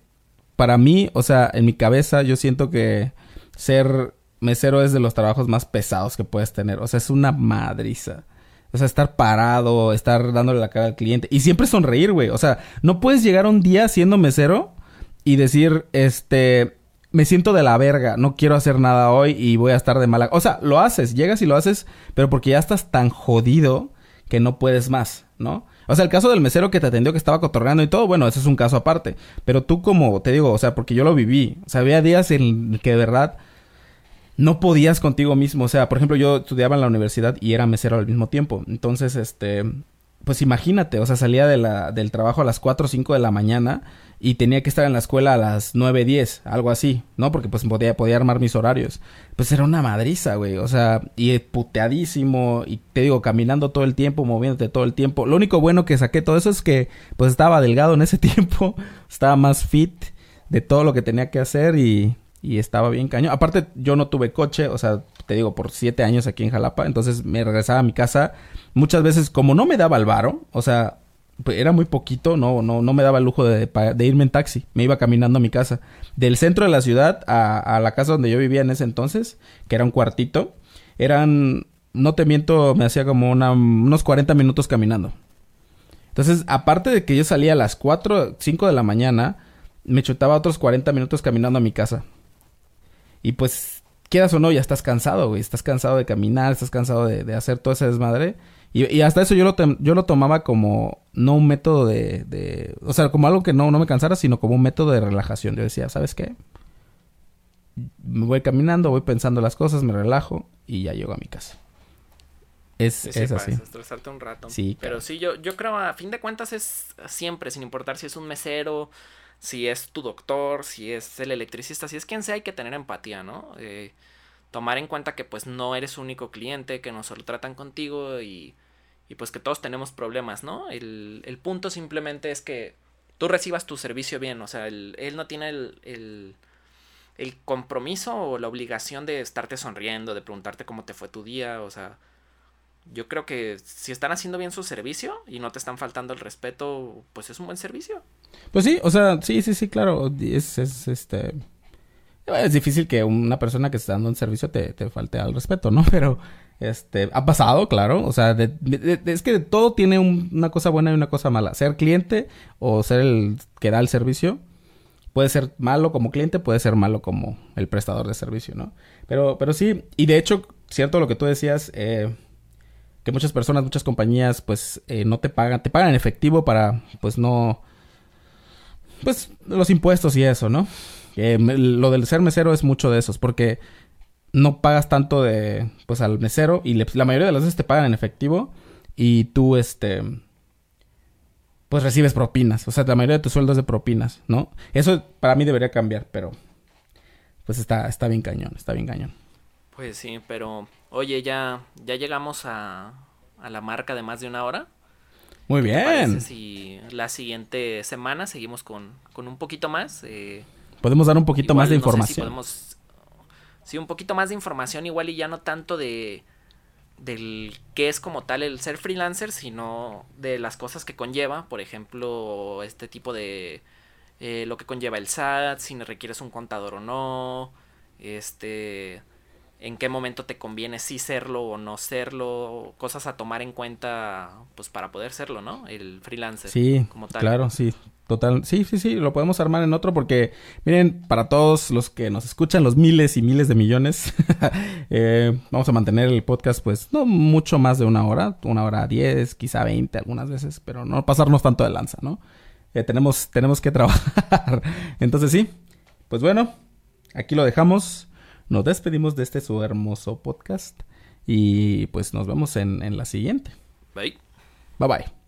A: para mí, o sea, en mi cabeza yo siento que ser mesero es de los trabajos más pesados que puedes tener. O sea, es una madriza. O sea, estar parado, estar dándole la cara al cliente. Y siempre sonreír, güey. O sea, no puedes llegar un día siendo mesero y decir, este, me siento de la verga, no quiero hacer nada hoy y voy a estar de mala. O sea, lo haces, llegas y lo haces, pero porque ya estás tan jodido que no puedes más, ¿no? O sea, el caso del mesero que te atendió que estaba cotorreando y todo, bueno, ese es un caso aparte. Pero tú como, te digo, o sea, porque yo lo viví. O sea, había días en que de verdad no podías contigo mismo. O sea, por ejemplo, yo estudiaba en la universidad y era mesero al mismo tiempo. Entonces, este, pues imagínate, o sea, salía de la, del trabajo a las 4 o 5 de la mañana y tenía que estar en la escuela a las 9, 10, algo así, ¿no? Porque pues podía, podía armar mis horarios. Pues era una madriza, güey, o sea, y puteadísimo, y te digo, caminando todo el tiempo, moviéndote todo el tiempo. Lo único bueno que saqué todo eso es que pues estaba delgado en ese tiempo, estaba más fit de todo lo que tenía que hacer y, y estaba bien cañón. Aparte, yo no tuve coche, o sea, te digo, por siete años aquí en Jalapa, entonces me regresaba a mi casa muchas veces, como no me daba el varo, o sea, pues era muy poquito, no, no, no me daba el lujo de, irme en taxi, me iba caminando a mi casa. Del centro de la ciudad a, a, la casa donde yo vivía en ese entonces, que era un cuartito, eran, no te miento, me hacía como una, unos 40 minutos caminando. Entonces, aparte de que yo salía a las 4, 5 de la mañana, me chutaba otros 40 minutos caminando a mi casa. Y pues, quieras o no, ya estás cansado, güey. Estás cansado de caminar, estás cansado de, de hacer todo ese desmadre. Y, hasta eso yo lo, yo lo tomaba como no un método de, de, O sea, como algo que no, no me cansara, sino como un método de relajación. Yo decía, ¿sabes qué? Me voy caminando, voy pensando las cosas, me relajo y ya llego a mi casa. Es, es así.
B: estresarte un rato. Sí, Pero sí, yo, yo creo, a fin de cuentas, es siempre, sin importar si es un mesero, si es tu doctor, si es el electricista, si es quien sea, hay que tener empatía, ¿no? Eh, tomar en cuenta que pues no eres único cliente, que no solo tratan contigo y y pues que todos tenemos problemas, ¿no? El, el punto simplemente es que tú recibas tu servicio bien, o sea, él no tiene el, el, el, compromiso o la obligación de estarte sonriendo, de preguntarte cómo te fue tu día, o sea, yo creo que si están haciendo bien su servicio y no te están faltando el respeto, pues es un buen servicio.
A: Pues sí, o sea, sí, sí, sí, claro, es, es este... Es difícil que una persona que está dando un servicio te, te falte al respeto, ¿no? Pero este, ha pasado, claro. O sea, es que todo tiene una cosa buena y una cosa mala. Ser cliente o ser el que da el servicio puede ser malo como cliente, puede ser malo como el prestador de servicio, ¿no? Pero, pero sí, y de hecho, cierto lo que tú decías, eh, que muchas personas, muchas compañías, pues eh, no te pagan, te pagan en efectivo para, pues no, pues los impuestos y eso, ¿no? lo del ser mesero es mucho de esos, porque no pagas tanto de, pues al mesero y la mayoría de las veces te pagan en efectivo y tú, este, pues recibes propinas. O sea, la mayoría de tus sueldos de propinas, ¿no? Eso para mí debería cambiar, pero pues está, está bien cañón, está bien cañón.
B: Pues sí, pero oye, ya, ya llegamos a, a la marca de más de una hora.
A: Muy bien.
B: Si la siguiente semana seguimos con, con un poquito más. Eh,
A: podemos dar un poquito más de información.
B: podemos sí, un poquito más de información igual y ya no tanto de del qué es como tal el ser freelancer, sino de las cosas que conlleva, por ejemplo, este tipo de eh, lo que conlleva el SAT, si requieres un contador o no, este en qué momento te conviene sí serlo o no serlo, cosas a tomar en cuenta pues para poder serlo, ¿no? El freelancer.
A: Sí, como tal. claro, sí. Total, sí, sí, sí, lo podemos armar en otro porque, miren, para todos los que nos escuchan, los miles y miles de millones, eh, vamos a mantener el podcast pues no mucho más de una hora, una hora diez, quizá veinte algunas veces, pero no pasarnos tanto de lanza, ¿no? Eh, tenemos, tenemos que trabajar. Entonces sí, pues bueno, aquí lo dejamos. Nos despedimos de este su hermoso podcast y pues nos vemos en, en la siguiente.
B: Bye.
A: Bye bye.